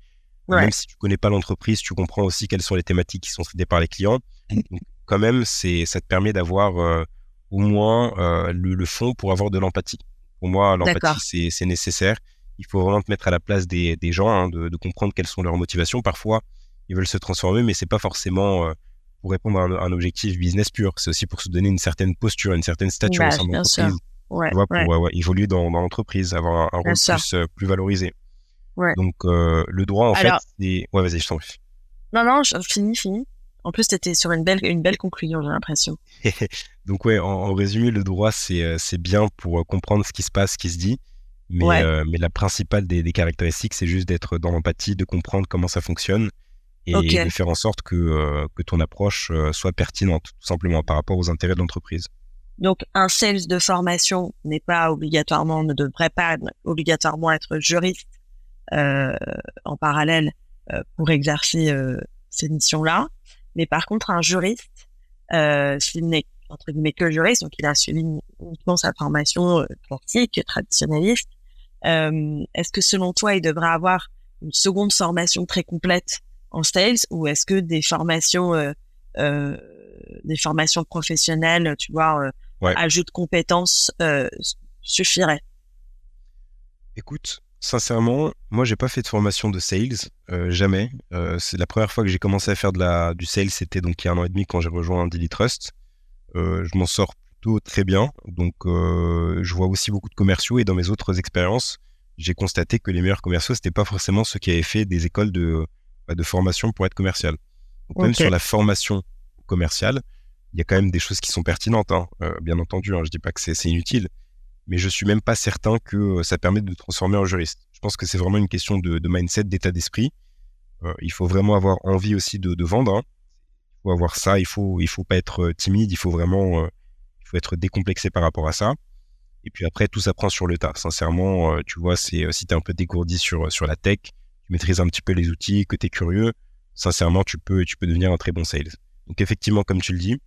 même si tu connais pas l'entreprise, tu comprends aussi quelles sont les thématiques qui sont traitées par les clients. Donc, quand même, c'est, ça te permet d'avoir euh, au moins euh, le, fond pour avoir de l'empathie. Pour moi, l'empathie, c'est, nécessaire. Il faut vraiment te mettre à la place des, des gens, hein, de, de, comprendre quelles sont leurs motivations. Parfois, ils veulent se transformer, mais c'est pas forcément euh, pour répondre à un, objectif business pur. C'est aussi pour se donner une certaine posture, une certaine stature bah, au sein de l'entreprise. Ouais, pour évoluer dans, dans l'entreprise, avoir un, rôle plus, plus valorisé. Donc, euh, le droit, en fait, c'est... Ouais, vas-y, je t'en prie. Non, non, je... fini, fini. En plus, tu étais sur une belle, une belle conclusion, j'ai l'impression. Donc ouais, en, résumé, le droit, c'est c'est bien pour comprendre ce qui se passe, ce qui se dit. Mais, mais la principale des, des caractéristiques, c'est juste d'être dans l'empathie, de comprendre comment ça fonctionne et de faire en sorte que, que ton approche soit pertinente, tout simplement par rapport aux intérêts de l'entreprise. Donc, un sales de formation n'est pas obligatoirement, ne devrait pas obligatoirement être juriste euh, en parallèle euh, pour exercer euh, ces missions-là. Mais par contre, un juriste, euh, s'il n'est entre guillemets que juriste, donc il a suivi uniquement sa formation classique, traditionnaliste, est-ce que selon toi, il devrait avoir une seconde formation très complète en sales ou est-ce que des formations des formations professionnelles, tu vois, ajout de compétences euh, suffirait Écoute, sincèrement, moi j'ai pas fait de formation de sales, euh, jamais. Euh, c'est la première fois que j'ai commencé à faire de la, du sales, c'était donc il y a un an et demi quand j'ai rejoint Daily Trust. je m'en sors plutôt très bien, donc je vois aussi beaucoup de commerciaux et dans mes autres expériences, j'ai constaté que les meilleurs commerciaux c'était pas forcément ceux qui avaient fait des écoles de, bah, de formation pour être commercial. Même sur la formation commerciale, il y a quand même des choses qui sont pertinentes, hein, euh, bien entendu. Hein, je dis pas que c'est inutile, mais je suis même pas certain que ça permette de transformer en juriste. Je pense que c'est vraiment une question de, mindset, d'état d'esprit. Il faut vraiment avoir envie aussi de, vendre. Hein. Il faut avoir ça. Il faut, il faut pas être timide. Il faut vraiment, il faut être décomplexé par rapport à ça. Et puis après, tout s'apprend sur le tas. Sincèrement, tu vois, c'est si tu es un peu dégourdi sur sur la tech, tu maîtrises un petit peu les outils, que tu es curieux, sincèrement, tu peux tu peux devenir un très bon sales. Donc effectivement, comme tu le dis,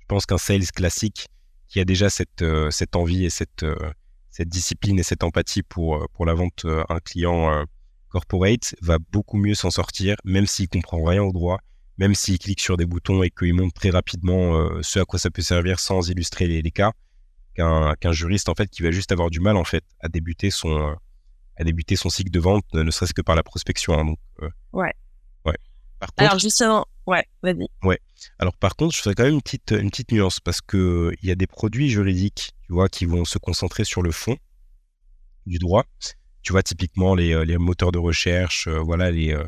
je pense qu'un sales classique qui a déjà cette, euh, envie et cette, euh, cette discipline et cette empathie pour, euh, la vente un client corporate va beaucoup mieux s'en sortir, même s'il comprend rien au droit, même s'il clique sur des boutons et qu'il montre très rapidement ce à quoi ça peut servir sans illustrer les, cas, qu'un juriste en fait qui va juste avoir du mal en fait à débuter son à débuter son cycle de vente, ne serait-ce que par la prospection. Hein, donc, ouais. Alors justement, Ouais, vas-y. Ouais. Alors par contre, je ferais quand même une petite, une petite nuance parce que il y a des produits juridiques, tu vois, qui vont se concentrer sur le fond du droit. Tu vois, typiquement les, euh, les moteurs de recherche, euh, voilà, les, euh,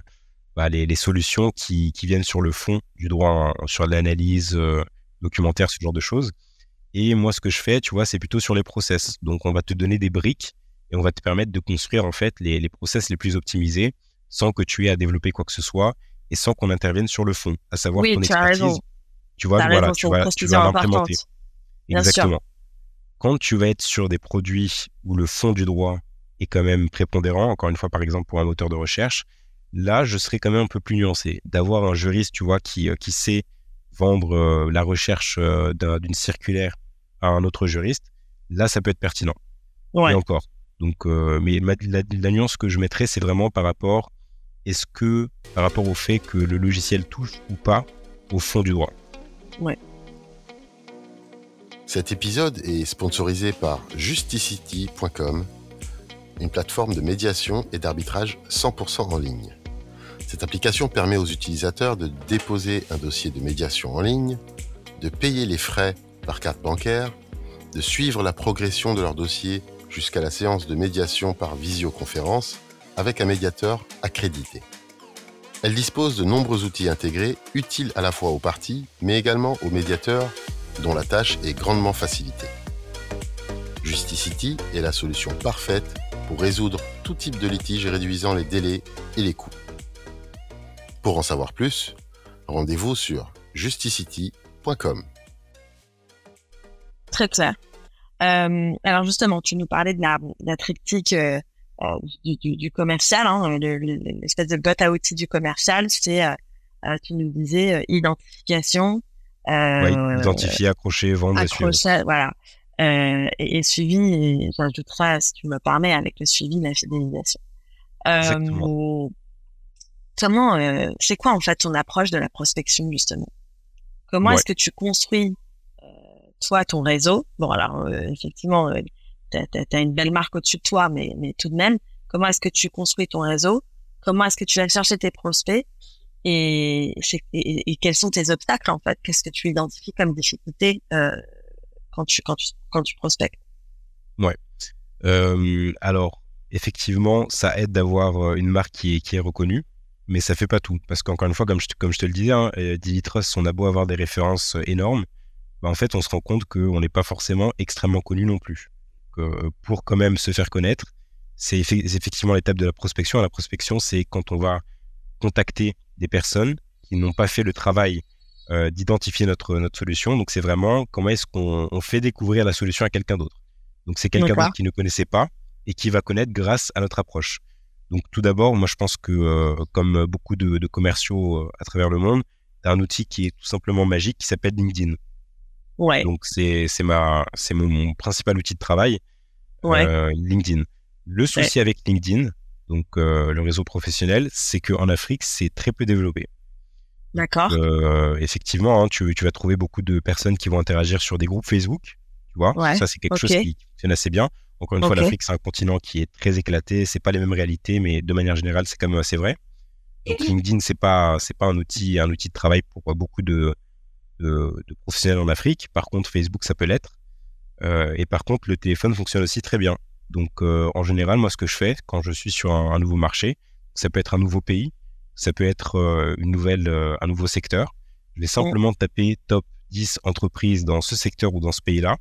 bah, les, les, solutions qui, qui, viennent sur le fond du droit, hein, sur l'analyse documentaire, ce genre de choses. Et moi, ce que je fais, tu vois, c'est plutôt sur les process. Donc, on va te donner des briques et on va te permettre de construire en fait les, les process les plus optimisés sans que tu aies à développer quoi que ce soit et sans qu'on intervienne sur le fond, à savoir oui, ton tu expertise. As raison. Tu vois, voilà, tu vas, tu vas l'implémenter. Exactement. Quand tu vas être sur des produits où le fond du droit est quand même prépondérant, encore une fois, par exemple, pour un moteur de recherche, là, je serais quand même un peu plus nuancé. D'avoir un juriste, tu vois, qui, euh, qui sait vendre euh, la recherche euh, d'une circulaire à un autre juriste, là, ça peut être pertinent. Ouais. Et encore. Donc, mais la, la, nuance que je mettrais, c'est vraiment par rapport est-ce que par rapport au fait que le logiciel touche ou pas au fond du droit? Ouais. Cet épisode est sponsorisé par justicity.com, une plateforme de médiation et d'arbitrage 100% en ligne. Cette application permet aux utilisateurs de déposer un dossier de médiation en ligne, de payer les frais par carte bancaire, de suivre la progression de leur dossier jusqu'à la séance de médiation par visioconférence avec un médiateur accrédité. Elle dispose de nombreux outils intégrés utiles à la fois aux parties, mais également aux médiateurs dont la tâche est grandement facilitée. Justicity est la solution parfaite pour résoudre tout type de litige réduisant les délais et les coûts. Pour en savoir plus, rendez-vous sur justicity.com. Très clair. Euh, alors justement, tu nous parlais de la, triptyque euh, du, du, du, commercial, hein, l'espèce de botte à outils du commercial, c'est, euh, euh, tu nous disais, identification. Euh, identifier, accrocher, vendre accrocher, voilà. Euh, et, et, suivi, et j'ajouterai, si tu me permets, avec le suivi la fidélisation. Euh, comment, c'est quoi en fait ton approche de la prospection justement? Comment est-ce que tu construis toi ton réseau? Bon alors effectivement, tu as, une belle marque au-dessus de toi, mais, tout de même, comment est-ce que tu construis ton réseau? Comment est-ce que tu vas chercher tes prospects? Et, quels sont tes obstacles en fait? Qu'est-ce que tu identifies comme difficulté euh, quand tu prospectes? Ouais. Euh, alors effectivement, ça aide d'avoir euh, une marque qui est reconnue. mais ça fait pas tout. Parce qu'encore une fois, comme je, te le disais, hein, on a beau avoir des références énormes, bah, en fait, on se rend compte qu'on n'est pas forcément extrêmement connu non plus. Pour quand même se faire connaître, c'est effectivement l'étape de la prospection. La prospection, c'est quand on va contacter des personnes qui n'ont pas fait le travail euh, d'identifier notre, notre solution. Donc, c'est vraiment comment est-ce qu'on fait découvrir la solution à quelqu'un d'autre. Donc, c'est quelqu'un d'autre qui ne connaissait pas et qui va connaître grâce à notre approche. Donc, tout d'abord, moi, je pense que, euh, comme beaucoup de, commerciaux euh, à travers le monde, tu as un outil qui est tout simplement magique qui s'appelle LinkedIn. Ouais. Donc, c'est ma, mon, mon principal outil de travail, LinkedIn. Le souci avec LinkedIn, donc le réseau professionnel, c'est qu'en Afrique, c'est très peu développé. D'accord. Euh, effectivement, hein, tu, vas trouver beaucoup de personnes qui vont interagir sur des groupes Facebook. Tu vois, ça c'est quelque chose qui fonctionne assez bien. Encore une fois, l'Afrique c'est un continent qui est très éclaté. C'est pas les mêmes réalités, mais de manière générale, c'est quand même assez vrai. Donc LinkedIn, c'est pas c'est pas un outil un outil de travail pour beaucoup de, de, professionnels en Afrique. Par contre, Facebook, ça peut l'être. Euh, et par contre, le téléphone fonctionne aussi très bien. Donc, euh, en général, moi, ce que je fais quand je suis sur un nouveau marché, ça peut être un nouveau pays, ça peut être euh, une nouvelle, un nouveau secteur. Je vais simplement taper top 10 entreprises dans ce secteur ou dans ce pays-là.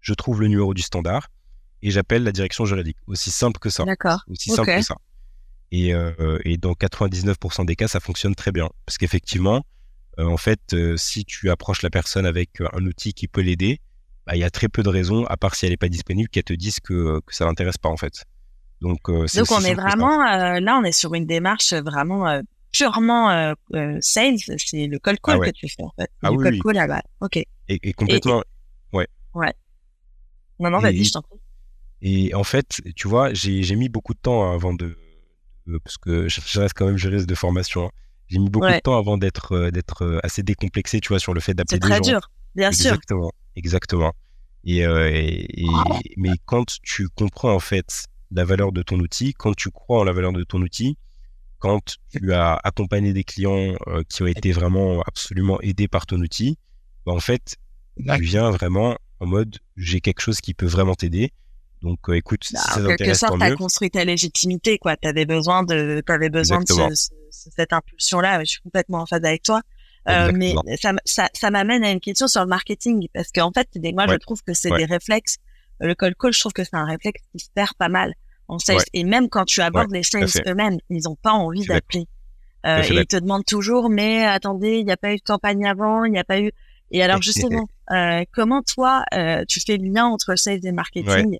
Je trouve le numéro du standard et j'appelle la direction juridique. Aussi simple que ça. D'accord. Aussi simple que ça. Et, et, dans 99% des cas, ça fonctionne très bien. Parce qu'effectivement, en fait, si tu approches la personne avec un outil qui peut l'aider, bah, il y a très peu de raisons, à part si elle n'est pas disponible, qu'elle te dise que, que ça l'intéresse pas en fait. Donc, euh, Donc on est vraiment euh, là, on est sur une démarche vraiment euh, purement sales. C'est le cold call ah que tu fais en fait. Ah le cold call là-bas. Ok. Et, complètement. Ouais. Ouais. Non non, vas-y, je t'en prie. Et en fait, tu vois, j'ai mis beaucoup de temps avant de, parce que je, reste quand même juriste de formation. Hein. J'ai mis beaucoup de temps avant d'être d'être assez décomplexé, tu vois, sur le fait d'appeler des gens. C'est très dur, bien sûr. Exactement, exactement. Et, et, mais quand tu comprends en fait la valeur de ton outil, quand tu crois en la valeur de ton outil, quand tu as accompagné des clients euh, qui ont été vraiment absolument aidés par ton outil, bah, en fait, tu viens vraiment en mode j'ai quelque chose qui peut vraiment t'aider. Donc euh, écoute, si bah, ça quelque sorte, tu as construit ta légitimité, quoi. Tu avais besoin de, avais besoin de cette impulsion-là. Je suis complètement en phase avec toi. Euh, mais ça, ça, ça m'amène à une question sur le marketing, parce qu'en fait, moi, je trouve que c'est des réflexes. Le cold call, je trouve que c'est un réflexe qui se perd pas mal en sales. Et même quand tu abordes les sales eux-mêmes, ils n'ont pas envie d'appeler. Euh, et ils te demandent toujours, mais attendez, il n'y a pas eu de campagne avant, il n'y a pas eu. Et alors justement, euh, comment toi, euh, tu fais le lien entre sales et marketing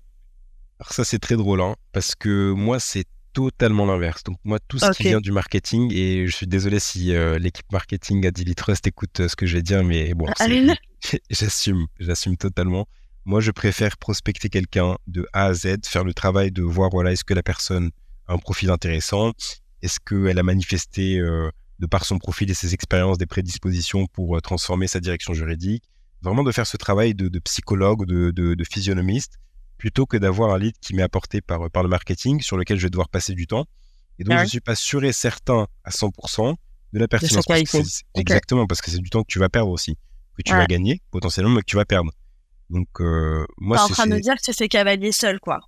Alors ça c'est très drôle, hein, parce que moi c'est totalement l'inverse. Donc moi tout ce qui vient du marketing, et je suis désolé si euh, l'équipe marketing à Daily Trust écoute euh, ce que je vais dire, mais bon, ah, j'assume, j'assume totalement. Moi, je préfère prospecter quelqu'un de A à Z, faire le travail de voir, voilà, est-ce que la personne a un profil intéressant Est-ce qu'elle a manifesté, euh, de par son profil et ses expériences, des prédispositions pour transformer sa direction juridique Vraiment de faire ce travail de, psychologue, de, de, physionomiste, plutôt que d'avoir un lead qui m'est apporté par, par le marketing, sur lequel je vais devoir passer du temps. Et donc, je ne suis pas sûr et certain à 100% de la pertinence. Exactement, parce que c'est du temps que tu vas perdre aussi, que tu vas gagner potentiellement, mais que tu vas perdre. Donc, euh, moi, T'es en train de me dire que c'est fait cavalier seul, quoi.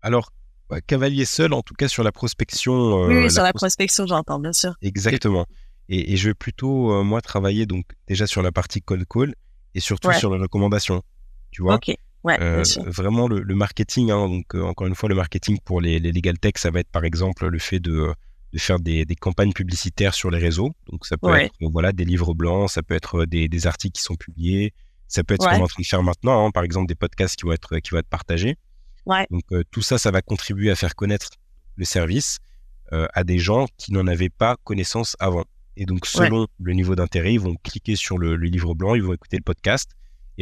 Alors, bah, cavalier seul, en tout cas sur la prospection. Euh, oui, sur la prospection, j'entends, bien sûr. Exactement. Et, je vais plutôt, euh, moi, travailler donc déjà sur la partie cold call et surtout sur la recommandation. Tu vois Ok. Ouais, euh, vraiment le, marketing, hein, donc encore une fois le marketing pour les, les, legal tech, ça va être par exemple le fait de, de faire des, des, campagnes publicitaires sur les réseaux. Donc ça peut être voilà des livres blancs, ça peut être des, des articles qui sont publiés, ça peut être ce qu'on est en train de faire maintenant, hein, par exemple des podcasts qui vont être, qui vont être partagés. Donc euh, tout ça, ça va contribuer à faire connaître le service euh, à des gens qui n'en avaient pas connaissance avant. Et donc selon le niveau d'intérêt, ils vont cliquer sur le, livre blanc, ils vont écouter le podcast,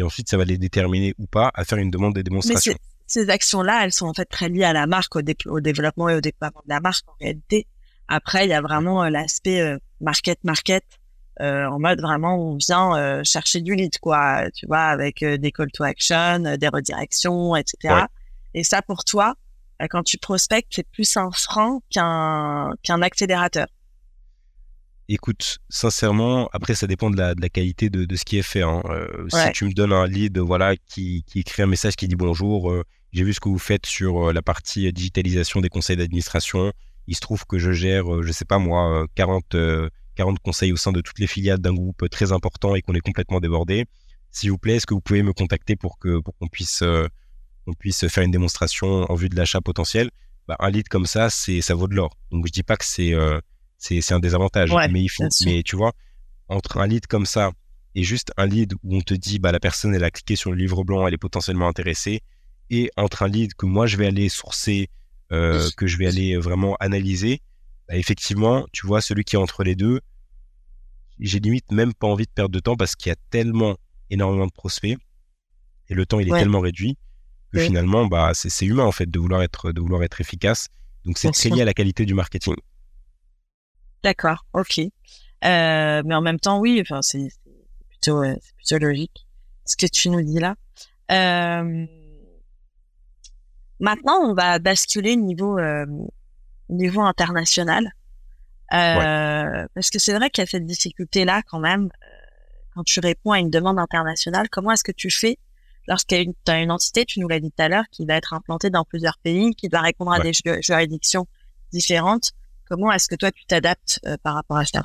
et ensuite ça va les déterminer ou pas à faire une demande de démonstration. Mais ces actions-là, elles sont en fait très liées à la marque, au, au, développement et au déploiement de la marque en réalité. Après, il y a vraiment euh, l'aspect market-market euh, en mode vraiment on vient euh, chercher du lead quoi tu vois avec euh, des call to action des redirections etc et ça pour toi quand tu prospectes c'est plus un frein qu'un qu'un accélérateur Écoute, sincèrement, après ça dépend de la, de la qualité de, de, ce qui est fait. Hein. Si tu me donnes un lead, voilà, qui, qui écrit un message qui dit bonjour, j'ai vu ce que vous faites sur la partie digitalisation des conseils d'administration, il se trouve que je gère, je sais pas moi, 40, 40 conseils au sein de toutes les filiales d'un groupe très important et qu'on est complètement débordé. S'il vous plaît, est-ce que vous pouvez me contacter pour qu'on puisse faire une démonstration en vue de l'achat potentiel? Bah, Un lead comme ça, ça vaut de l'or. Donc je dis pas que c'est c'est un désavantage, mais il faut, mais tu vois, entre un lead comme ça et juste un lead où on te dit bah la personne elle a cliqué sur le livre blanc, elle est potentiellement intéressée, et entre un lead que moi je vais aller sourcer, euh, que je vais aller vraiment analyser, bah, effectivement, tu vois, celui qui est entre les deux, j'ai limite même pas envie de perdre de temps parce qu'il y a tellement énormément de prospects et le temps il est tellement réduit que finalement bah c'est humain en fait de vouloir être de vouloir être efficace. Donc c'est très lié à la qualité du marketing. D'accord, ok. Euh, mais en même temps, oui, enfin c'est plutôt, euh, plutôt logique ce que tu nous dis là. Euh, maintenant, on va basculer niveau euh, niveau international. Euh, Parce que c'est vrai qu'il y a cette difficulté là quand même. Euh, quand tu réponds à une demande internationale, comment est-ce que tu fais lorsqu'il y a une, entité, tu nous l'as dit tout à l'heure, qui va être implantée dans plusieurs pays, qui doit répondre à des juridictions différentes? Comment est-ce que toi tu t'adaptes par rapport à ça?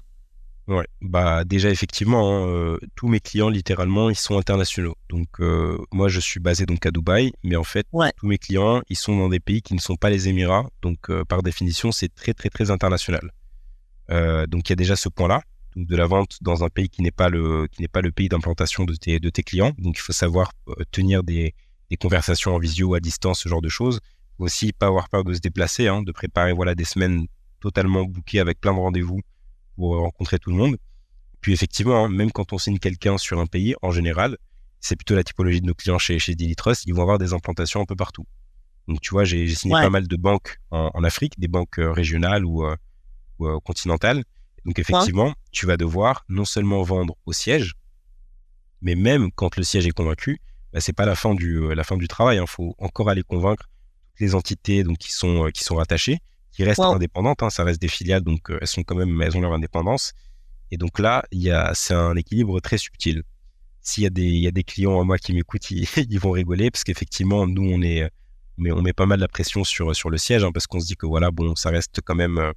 Ouais, bah déjà effectivement, hein, euh, tous mes clients littéralement ils sont internationaux. Donc euh, moi je suis basé donc à Dubaï, mais en fait tous mes clients ils sont dans des pays qui ne sont pas les Émirats, donc euh, par définition c'est très très très international. donc il y a déjà ce point-là, donc de la vente dans un pays qui n'est pas le qui n'est pas le pays d'implantation de tes de tes clients. Donc il faut savoir tenir des, des conversations en visio à distance, ce genre de choses. Aussi pas avoir peur de se déplacer, hein, de préparer voilà des semaines totalement bouquées avec plein de rendez-vous pour rencontrer tout le monde. Puis effectivement, hein, même quand on signe quelqu'un sur un pays, en général, c'est plutôt la typologie de nos clients chez, chez Daily Trust, ils vont avoir des implantations un peu partout. Donc tu vois, j'ai signé pas mal de banques en, Afrique, des banques euh, régionales ou, euh, euh, continentales. Donc effectivement, tu vas devoir non seulement vendre au siège, mais même quand le siège est convaincu, bah, c'est pas la fin du la fin du travail. Il hein. faut encore aller convaincre toutes les entités donc qui sont qui sont rattachées qui restent indépendantes. Hein, ça reste des filiales, donc euh, elles sont quand même, elles ont leur indépendance. Et donc là, c'est un équilibre très subtil. S'il y a des, il y a des clients à moi qui m'écoutent, ils, ils, vont rigoler parce qu'effectivement, nous, on est, mais on met pas mal la pression sur sur le siège hein, parce qu'on se dit que voilà, bon, ça reste quand même, euh,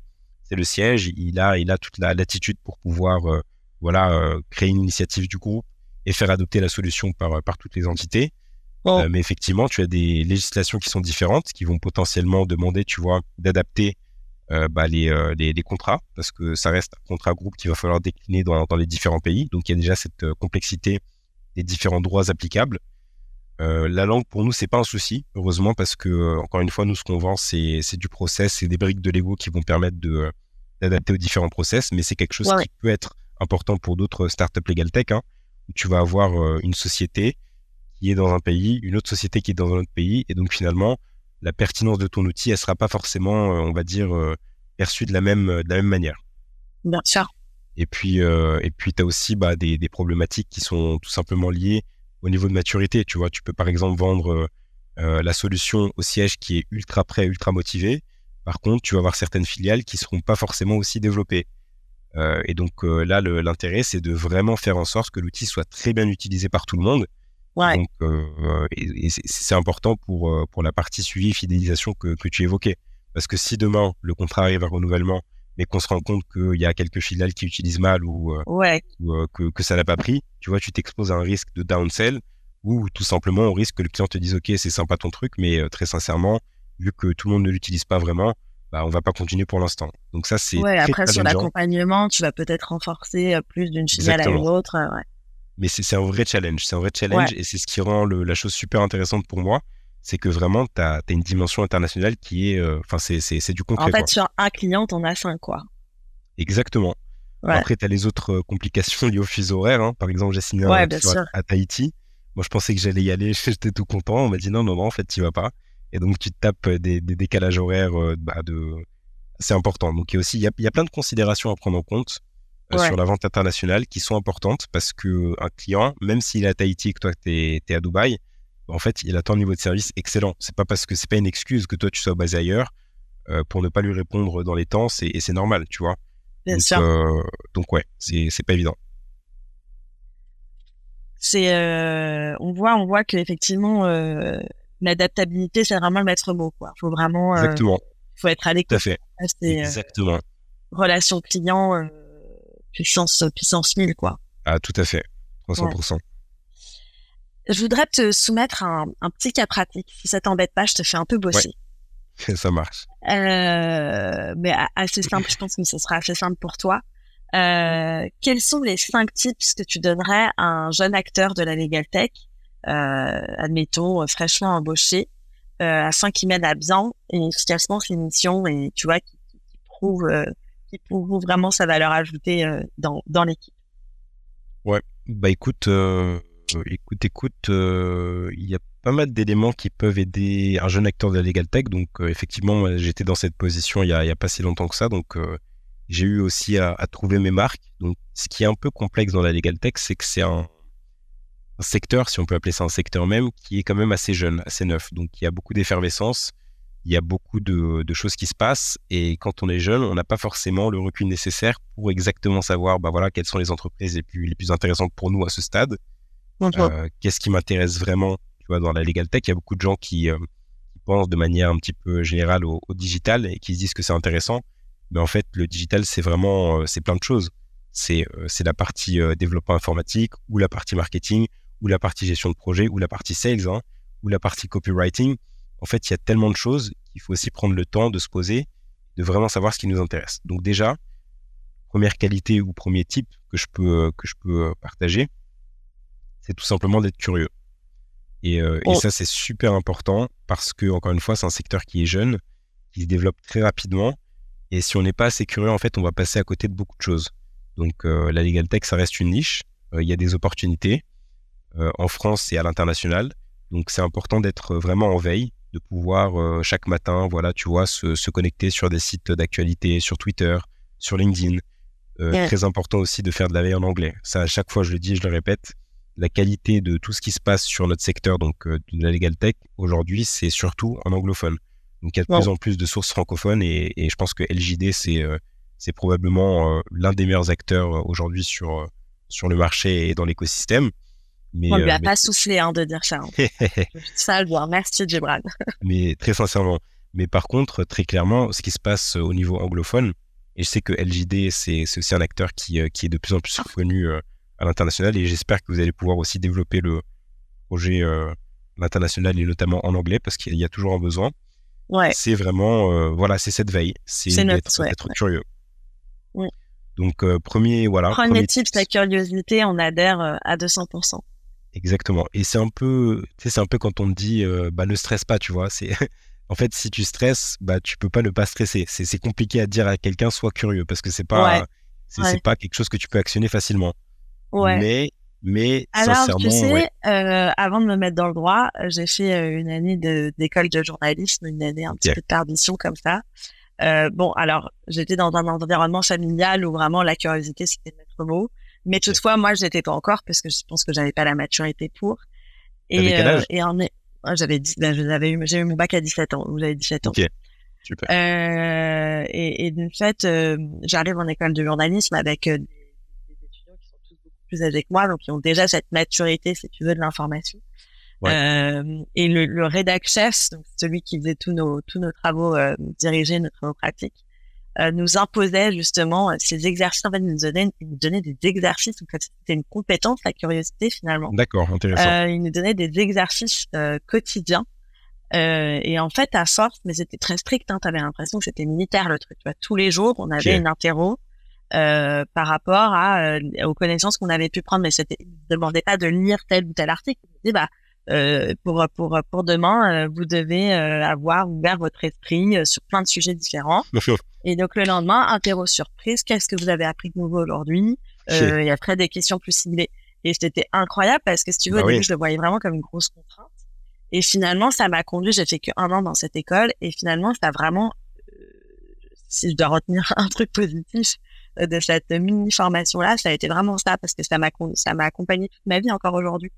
c'est le siège. Il a, il a toute la latitude pour pouvoir, euh, voilà, créer une initiative du groupe et faire adopter la solution par par toutes les entités. Euh, mais effectivement, tu as des législations qui sont différentes, qui vont potentiellement demander, tu vois, d'adapter euh, bah, les, euh, les, les, contrats, parce que ça reste un contrat groupe qu'il va falloir décliner dans, dans, les différents pays. Donc il y a déjà cette complexité des différents droits applicables. La langue pour nous c'est pas un souci, heureusement, parce que encore une fois, nous ce qu'on vend c'est du process, c'est des briques de Lego qui vont permettre de d'adapter aux différents process, mais c'est quelque chose qui peut être important pour d'autres startups legal tech. Hein, où tu vas avoir une société qui est dans un pays, une autre société qui est dans un autre pays, et donc finalement, la pertinence de ton outil, elle sera pas forcément, euh, on va dire, euh, perçue de la même de la même manière. Bien sûr. Et puis euh, et puis tu as aussi bah, des, des problématiques qui sont tout simplement liées au niveau de maturité. Tu vois, tu peux par exemple vendre la solution au siège qui est ultra prêt, ultra motivé. Par contre, tu vas avoir certaines filiales qui seront pas forcément aussi développées. Euh, et donc là, l'intérêt, c'est de vraiment faire en sorte que l'outil soit très bien utilisé par tout le monde donc, euh, et, c'est important pour, euh, pour la partie suivi et fidélisation que, que tu évoquais. Parce que si demain, le contrat arrive à renouvellement, mais qu'on se rend compte qu'il y a quelques filiales qui utilisent mal ou, euh, ouais. ou que, que ça n'a pas pris, tu vois, tu t'exposes à un risque de downsell ou tout simplement au risque que le client te dise, OK, c'est sympa ton truc, mais très sincèrement, vu que tout le monde ne l'utilise pas vraiment, bah, on va pas continuer pour l'instant. Donc ça, c'est. Ouais, après, sur l'accompagnement, tu vas peut-être renforcer plus d'une filiale à une autre. Ouais mais c'est un vrai challenge. C'est un vrai challenge et c'est ce qui rend le, la chose super intéressante pour moi. C'est que vraiment, tu as, une dimension internationale qui est. Euh, enfin, c'est du concret. En fait, sur un client, t'en as cinq, quoi. Exactement. Après, tu as les autres euh, complications liées au fuseau horaire. Hein. Par exemple, j'ai signé un à, à, Tahiti. Moi, je pensais que j'allais y aller. J'étais tout content. On m'a dit non, non, non, en fait, tu vas pas. Et donc, tu te tapes des, des décalages horaires euh, bah, de. C'est important. Donc, il y a aussi il y a, il y a plein de considérations à prendre en compte. Euh, sur la vente internationale qui sont importantes parce que un client, même s'il est à Tahiti et que toi tu es, à Dubaï, en fait, il attend un niveau de service excellent. C'est pas parce que c'est pas une excuse que toi tu sois basé ailleurs euh, pour ne pas lui répondre dans les temps, c'est, et c'est normal, tu vois. Bien donc, sûr. Euh, donc ouais, c'est, pas évident. C'est, euh, on voit, on voit que effectivement, l'adaptabilité, c'est vraiment le maître mot, quoi. Faut vraiment. Exactement. faut être à l'écoute. Tout à fait. Exactement. relation client, puissance, puissance 1000, quoi. Ah, tout à fait. 300%. Je voudrais te soumettre un, un, petit cas pratique. Si ça t'embête pas, je te fais un peu bosser. ça marche. Euh, mais assez simple, je pense que ce sera assez simple pour toi. Euh, quels sont les cinq tips que tu donnerais à un jeune acteur de la legal tech, euh, admettons fraîchement embauché, afin qu'il mène à bien et efficacement ses missions et tu vois qui, qui, prouve euh, qui prouve vraiment sa valeur ajoutée euh, dans dans l'équipe? Ouais, bah écoute, écoute, écoute, il y a pas mal d'éléments qui peuvent aider un jeune acteur de la legal tech. Donc, euh, effectivement, j'étais dans cette position il y, a, pas si longtemps que ça. Donc, euh, j'ai eu aussi à, trouver mes marques. Donc, ce qui est un peu complexe dans la legal tech, c'est que c'est un, secteur, si on peut appeler ça un secteur même, qui est quand même assez jeune, assez neuf. Donc, il y a beaucoup d'effervescence, il y a beaucoup de, choses qui se passent. Et quand on est jeune, on n'a pas forcément le recul nécessaire pour exactement savoir, bah voilà, quelles sont les entreprises les plus, les plus intéressantes pour nous à ce stade. Euh, qu'est-ce qui m'intéresse vraiment dans la legal tech, il y a beaucoup de gens qui, euh, pensent de manière un petit peu générale au, digital et qui se disent que c'est intéressant. Mais en fait, le digital, c'est vraiment, euh, c'est plein de choses. C'est c'est la partie développement informatique ou la partie marketing ou la partie gestion de projet ou la partie sales hein, ou la partie copywriting. En fait, il y a tellement de choses qu'il faut aussi prendre le temps de se poser, de vraiment savoir ce qui nous intéresse. Donc déjà, première qualité ou premier type que je peux que je peux partager, c'est tout simplement d'être curieux. Et, euh, et oh. ça, c'est super important parce que, encore une fois, c'est un secteur qui est jeune, qui se développe très rapidement. Et si on n'est pas assez curieux, en fait, on va passer à côté de beaucoup de choses. Donc, euh, la legal tech, ça reste une niche. Euh, il y a des opportunités en France et à l'international. Donc, c'est important d'être vraiment en veille, de pouvoir chaque matin, voilà, tu vois, se, se connecter sur des sites d'actualité, sur Twitter, sur LinkedIn. Très important aussi de faire de la veille en anglais. Ça, à chaque fois, je le dis, je le répète la qualité de tout ce qui se passe sur notre secteur, donc euh, de la legal tech, aujourd'hui, c'est surtout en anglophone. Donc il y a de plus en plus de sources francophones et, je pense que LJD, c'est euh, c'est probablement euh, l'un des meilleurs acteurs aujourd'hui sur, sur le marché et dans l'écosystème. Mais, On lui a pas soufflé hein, de dire ça. Hein. ça le Merci, Gibran. mais très sincèrement. Mais par contre, très clairement, ce qui se passe au niveau anglophone, et je sais que LJD, c'est aussi un acteur qui, qui est de plus en plus reconnu à l'international et j'espère que vous allez pouvoir aussi développer le projet euh, à l'international et notamment en anglais parce qu'il y a toujours un besoin. Ouais. C'est vraiment, euh, voilà, c'est cette veille, c'est d'être curieux. Donc, euh, premier, voilà. Premier, type, la curiosité, on adhère à 200%. Exactement. Et c'est un peu, c'est un peu quand on te dit, bah, ne stresse pas, tu vois. C'est, en fait, si tu stresses, bah, tu peux pas ne pas stresser. C'est compliqué à dire à quelqu'un, sois curieux, parce que c'est pas, c'est pas quelque chose que tu peux actionner facilement. Ouais. Mais, mais Alors, tu sais, euh, avant de me mettre dans le droit, j'ai fait une année d'école de, journalisme, une année un petit peu de perdition comme ça. Euh, bon, alors, j'étais dans un environnement familial où vraiment la curiosité, c'était maître mot. Mais toutefois, moi, je n'étais pas encore parce que je pense que j'avais pas la maturité pour. Et, euh, et en j'avais ben, j'avais eu, j'ai eu mon bac à 17 ans, j'avais 17 ans. Ok. Super. Euh, et, et de fait, j'arrive en école de journalisme avec plus âgés que moi, donc ils ont déjà cette maturité, si tu veux, de l'information. Euh, et le, le rédac chef, donc celui qui faisait tous nos tous nos travaux, euh, dirigeait nos travaux pratiques, euh, nous imposait justement euh, ces exercices. En fait, il nous donnait, il nous donnait des exercices. Donc c'était une compétence, la curiosité finalement. D'accord, intéressant. Euh, il nous donnait des exercices euh, quotidiens. et en fait, à force, mais c'était très strict. Hein, T'avais l'impression que c'était militaire le truc. Tu vois, tous les jours, on avait une interro euh, par rapport à, euh, aux connaissances qu'on avait pu prendre. Mais c'était, ne demandait pas de lire tel ou tel article. Disait, bah, euh, pour, pour, pour demain, euh, vous devez avoir ouvert votre esprit sur plein de sujets différents. Et donc le lendemain, interro surprise, qu'est-ce que vous avez appris de nouveau aujourd'hui? Et après des questions plus ciblées. Et c'était incroyable parce que si tu veux, bah je le voyais vraiment comme une grosse contrainte. Et finalement, ça m'a conduit, j'ai fait que un an dans cette école, et finalement, ça a vraiment, si je dois retenir un truc positif, de cette mini formation là, ça a été vraiment ça parce que ça m'a ça m'a accompagné toute ma vie encore aujourd'hui.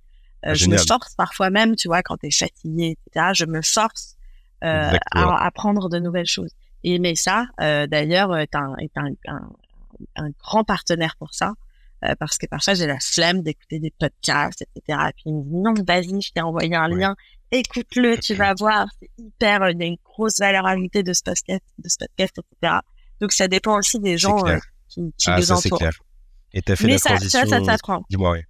Euh, je me force parfois même, tu vois, quand t'es fatigué, etc. Je me force euh, à apprendre de nouvelles choses. Et mais ça, euh, d'ailleurs, est un est un, un, un, grand partenaire pour ça. euh, parce que parfois j'ai la flemme d'écouter des podcasts, etc. Et puis il me dit non, vas-y, je t'ai envoyé un lien, écoute-le, tu vas voir, c'est hyper, il y a une grosse valeur ajoutée de ce podcast, de ce podcast, etc. Donc ça dépend aussi des gens euh, qui, qui ah, les ça, entourent. Clair. Et t'as fait mais la ça, transition. ça, ça. Dis-moi, oui.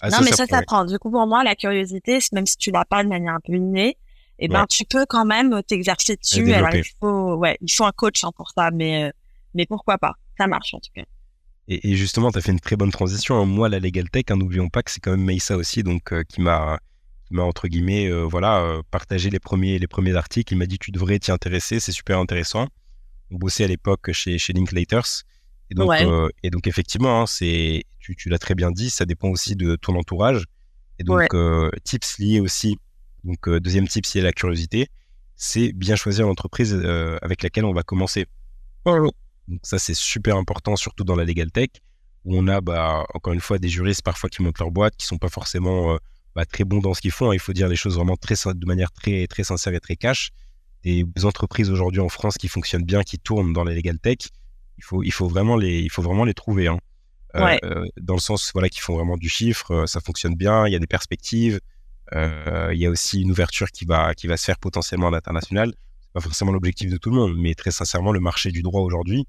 Ah, non, mais ça s'apprend. Du coup, pour moi, la curiosité, même si tu l'as pas de manière un peu innée, eh ben, Ouais. tu peux quand même t'exercer dessus. Alors, il faut, ouais, il faut un coach hein, pour ça, mais, euh, mais pourquoi pas? Ça marche, en tout cas. Et, et justement, tu as fait une très bonne transition. hein. Moi, la Legal Tech, hein, n'oublions pas que c'est quand même Meissa aussi, donc euh, qui m'a, m'a entre guillemets, euh, voilà, euh, partagé les premiers, les premiers articles. Il m'a dit tu devrais t'y intéresser, c'est super intéressant. On bossait à l'époque chez, chez Linklaters. Et donc, Ouais. euh, et donc effectivement, hein, c'est, tu, tu l'as très bien dit, ça dépend aussi de ton entourage. Et donc, Ouais. euh, tips liés aussi. Donc, euh, deuxième tip lié à la curiosité, c'est bien choisir l'entreprise euh, avec laquelle on va commencer. Donc ça, c'est super important, surtout dans la legal tech, où on a, bah, encore une fois, des juristes parfois qui montent leur boîte, qui sont pas forcément euh, bah, très bons dans ce qu'ils font. hein. Il faut dire les choses vraiment très, de manière très, très sincère et très cash. Des entreprises aujourd'hui en France qui fonctionnent bien, qui tournent dans la legal tech, il faut, il faut vraiment les, il faut vraiment les trouver. hein. Euh, Ouais. euh, dans le sens, voilà, qui font vraiment du chiffre, euh, ça fonctionne bien, il y a des perspectives. il y a aussi une ouverture qui va, qui va se faire potentiellement à l'international. C'est pas forcément l'objectif de tout le monde, mais très sincèrement, le marché du droit aujourd'hui,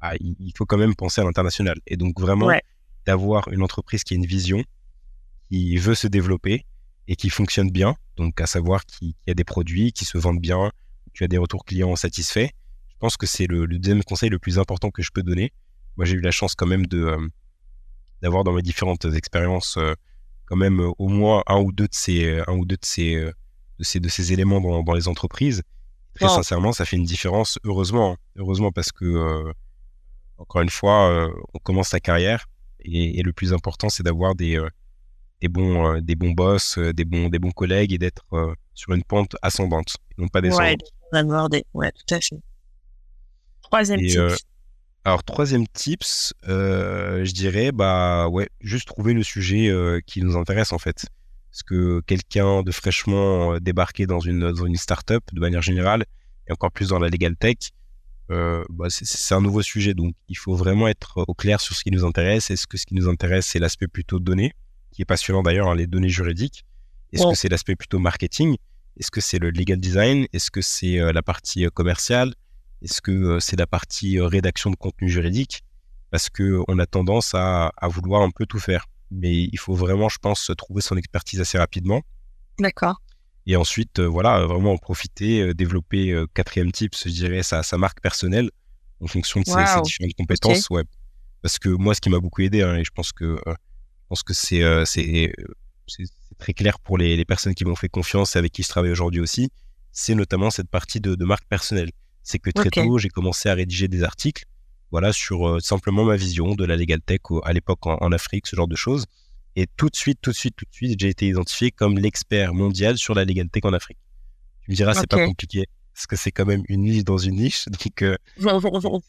ah, il faut quand même penser à l'international. Et donc vraiment Ouais. d'avoir une entreprise qui a une vision, qui veut se développer et qui fonctionne bien, donc à savoir qui, qui a des produits qui se vendent bien, tu as des retours clients satisfaits. Je pense que c'est le, le deuxième conseil le plus important que je peux donner. Moi, j'ai eu la chance quand même de d'avoir dans mes différentes expériences euh, quand même euh, au moins un ou deux de ces euh, un ou deux de ces de ces de ces éléments dans, dans les entreprises. Très sincèrement, ça fait une différence. Heureusement, hein. heureusement parce que euh, encore une fois, euh, on commence sa carrière et, et le plus important, c'est d'avoir des euh, des bons des bons boss, des bons des bons collègues et d'être sur une pente ascendante, non pas descendante. ouais, tout à fait. Troisième Et, Alors troisième tips, euh, je dirais bah ouais, juste trouver le sujet euh, qui nous intéresse en fait. Parce que quelqu'un de fraîchement euh, débarqué dans une dans une startup de manière générale et encore plus dans la legal tech, euh, bah, c'est- un nouveau sujet donc il faut vraiment être au clair sur ce qui nous intéresse. Est-ce que ce qui nous intéresse c'est l'aspect plutôt données, qui est passionnant d'ailleurs, hein, les données juridiques? Est-ce Ouais. que c'est l'aspect plutôt marketing? Est-ce que c'est le legal design? Est-ce que c'est euh, la partie euh, commerciale? Est-ce que euh, c'est la partie euh, rédaction de contenu juridique? Parce que euh, a tendance à, à vouloir un peu tout faire. Mais il faut vraiment, je pense, trouver son expertise assez rapidement. D'accord. Et ensuite, voilà, vraiment en profiter, développer quatrième type, je dirais, sa, sa marque personnelle en fonction de ses, différentes compétences. Ouais. Parce que moi, ce qui m'a beaucoup aidé, hein, et je pense que, euh, je pense que c'est, euh, c'est, c'est c'est très clair pour les, les personnes qui m'ont fait confiance et avec qui je travaille aujourd'hui aussi, c'est notamment cette partie de, de marque personnelle. C'est que très tôt, j'ai commencé à rédiger des articles, voilà, sur euh, simplement ma vision de la legal tech au- à l'époque en, en Afrique, ce genre de choses. Et tout de suite, tout de suite, tout de suite, j'ai été identifié comme l'expert mondial sur la legal tech en Afrique. Tu me diras, c'est pas compliqué, parce que c'est quand même une niche dans une niche, donc euh,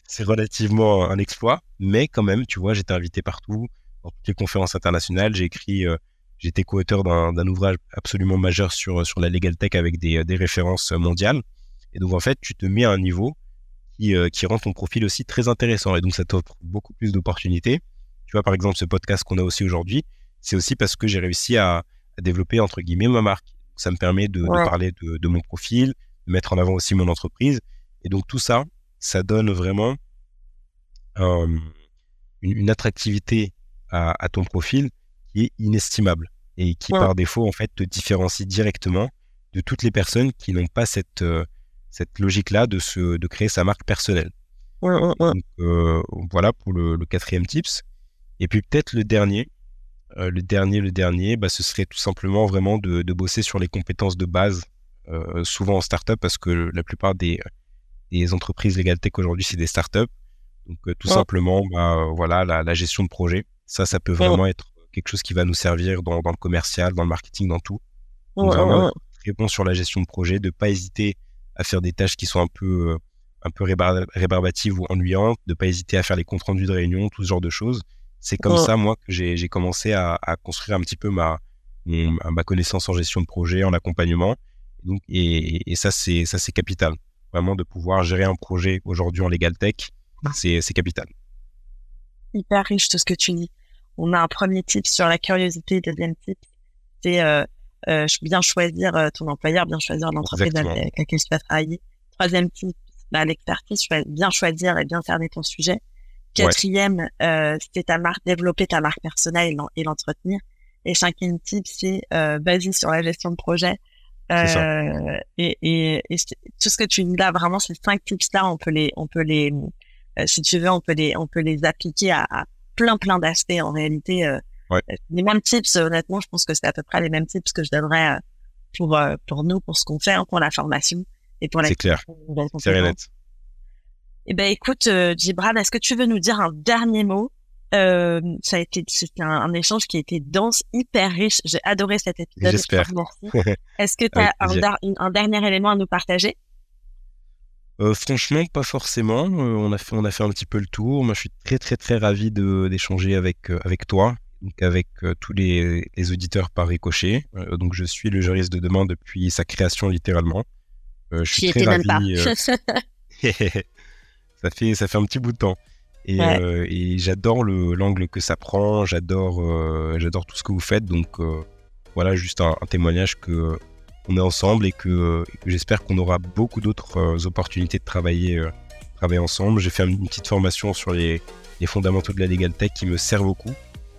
c'est relativement un exploit, mais quand même, tu vois, j'étais invité partout, dans toutes les conférences internationales, j'ai écrit, euh, j'étais co-auteur d'un d'un ouvrage absolument majeur sur, sur la legal tech avec des, des références mondiales. Et donc, en fait, tu te mets à un niveau qui, euh, qui rend ton profil aussi très intéressant. Et donc, ça t'offre beaucoup plus d'opportunités. Tu vois, par exemple, ce podcast qu'on a aussi aujourd'hui, c'est aussi parce que j'ai réussi à, à développer, entre guillemets, ma marque. Ça me permet de, parler de, de mon profil, de mettre en avant aussi mon entreprise. Et donc, tout ça, ça donne vraiment euh, une, une attractivité à, à ton profil qui est inestimable et qui, Ouais. par défaut, en fait, te différencie directement de toutes les personnes qui n'ont pas cette, euh, cette logique-là de, se, de créer sa marque personnelle. Ouais, ouais, ouais. Donc, euh, voilà pour le, le quatrième tips. Et puis peut-être le dernier, euh, le dernier, le dernier, bah, ce serait tout simplement vraiment de, de bosser sur les compétences de base, euh, souvent en startup, parce que la plupart des, des entreprises legal tech aujourd'hui, c'est des startups. Donc tout simplement, bah, voilà, la, la gestion de projet, ça, ça peut vraiment être quelque chose qui va nous servir dans, dans le commercial, dans le marketing, dans tout. Donc, vraiment très bon sur la gestion de projet, de pas hésiter à faire des tâches qui sont un peu euh, un peu rébar- rébarbatives ou ennuyantes, de pas hésiter à faire les comptes rendus de réunion, tout ce genre de choses. C'est comme ça moi que j'ai commencé à, à construire un petit peu ma mon- ma connaissance en gestion de projet, en accompagnement. Donc et, et ça c'est ça c'est capital. Vraiment de pouvoir gérer un projet aujourd'hui en legal tech, c'est c'est capital. hyper riche tout ce que tu dis. on a un premier type sur la curiosité, deuxième type, c'est euh, euh, bien choisir euh, ton employeur, bien choisir l'entreprise avec laquelle tu vas travailler. Troisième type, bah, l'expertise, bien choisir et bien cerner ton sujet. Quatrième, euh, c'est ta marque, développer ta marque personnelle et l'entretenir. Et cinquième type, c'est euh, basé sur la gestion de projet. Euh, et, et, et tout ce que tu dis là, vraiment, ces cinq tips-là, on peut les, on peut les, euh, si tu veux, on peut les, on peut les appliquer à, à plein, plein d'aspects. En réalité, euh, ouais. les mêmes tips, honnêtement, je pense que c'est à peu près les mêmes tips que je donnerais pour, pour nous, pour ce qu'on fait, hein, pour la formation et pour la. C'est clair. C'est net. Eh ben, écoute, euh, Gibran, est-ce que tu veux nous dire un dernier mot? Euh, ça a été c'était un, échange qui a été dense, hyper riche. J'ai adoré cet épisode. J'espère. Est-ce que tu as un, dernier élément à nous partager? Euh, franchement, pas forcément. Euh, on a fait, on a fait un petit peu le tour. Moi, je suis très, très, très ravi d'échanger avec euh, avec toi, donc avec tous les, les, auditeurs par ricochet. donc, je suis le juriste de demain depuis sa création littéralement. je suis très ravi. ça fait, ça fait un petit bout de temps. Et, euh, et j'adore l'angle que ça prend, j'adore euh, j'adore tout ce que vous faites. Donc euh, voilà, juste un, témoignage que on est ensemble et que, j'espère qu'on aura beaucoup d'autres opportunités de travailler, travailler ensemble. J'ai fait une petite formation sur les, les, fondamentaux de la legal tech qui me sert beaucoup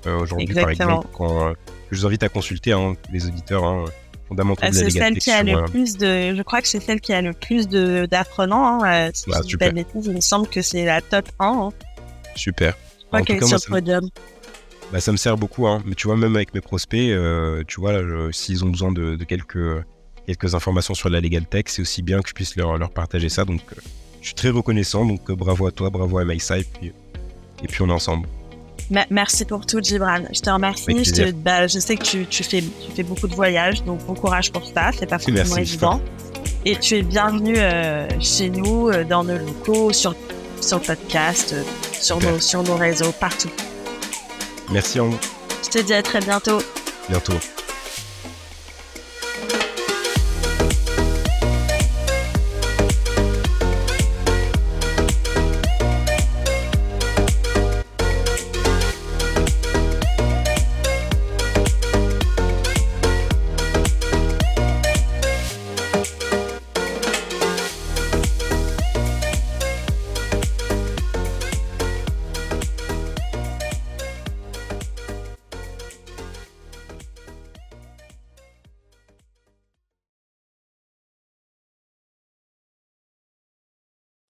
aujourd'hui, par exemple. Quand, je vous invite à consulter hein, les auditeurs. Hein, fondamentaux de la legal celle qui a le plus de, je crois que c'est celle qui a le plus d'apprenants. Hein, si bah, je il me semble que c'est la top 1. Hein. Super. Ok, sur le podium. Bah, ça me sert beaucoup, hein. mais tu vois, même avec mes prospects, euh, tu vois, s'ils ont besoin de, quelques, quelques informations sur la legal tech, c'est aussi bien que je puisse leur, leur partager ça. Donc, euh, je suis très reconnaissant. Donc, euh, bravo à toi, bravo à MySide, et puis, et puis on est ensemble. Merci pour tout, Gibran. Je te remercie. Je, bah, je, sais que tu, tu, fais, tu fais beaucoup de voyages, donc bon courage pour ça. C'est pas forcément évident. Et tu es bienvenu chez nous, dans nos locaux, sur sur le podcast, euh, sur nos, sur nos réseaux, partout. Merci en Je te dis à très bientôt. Bientôt.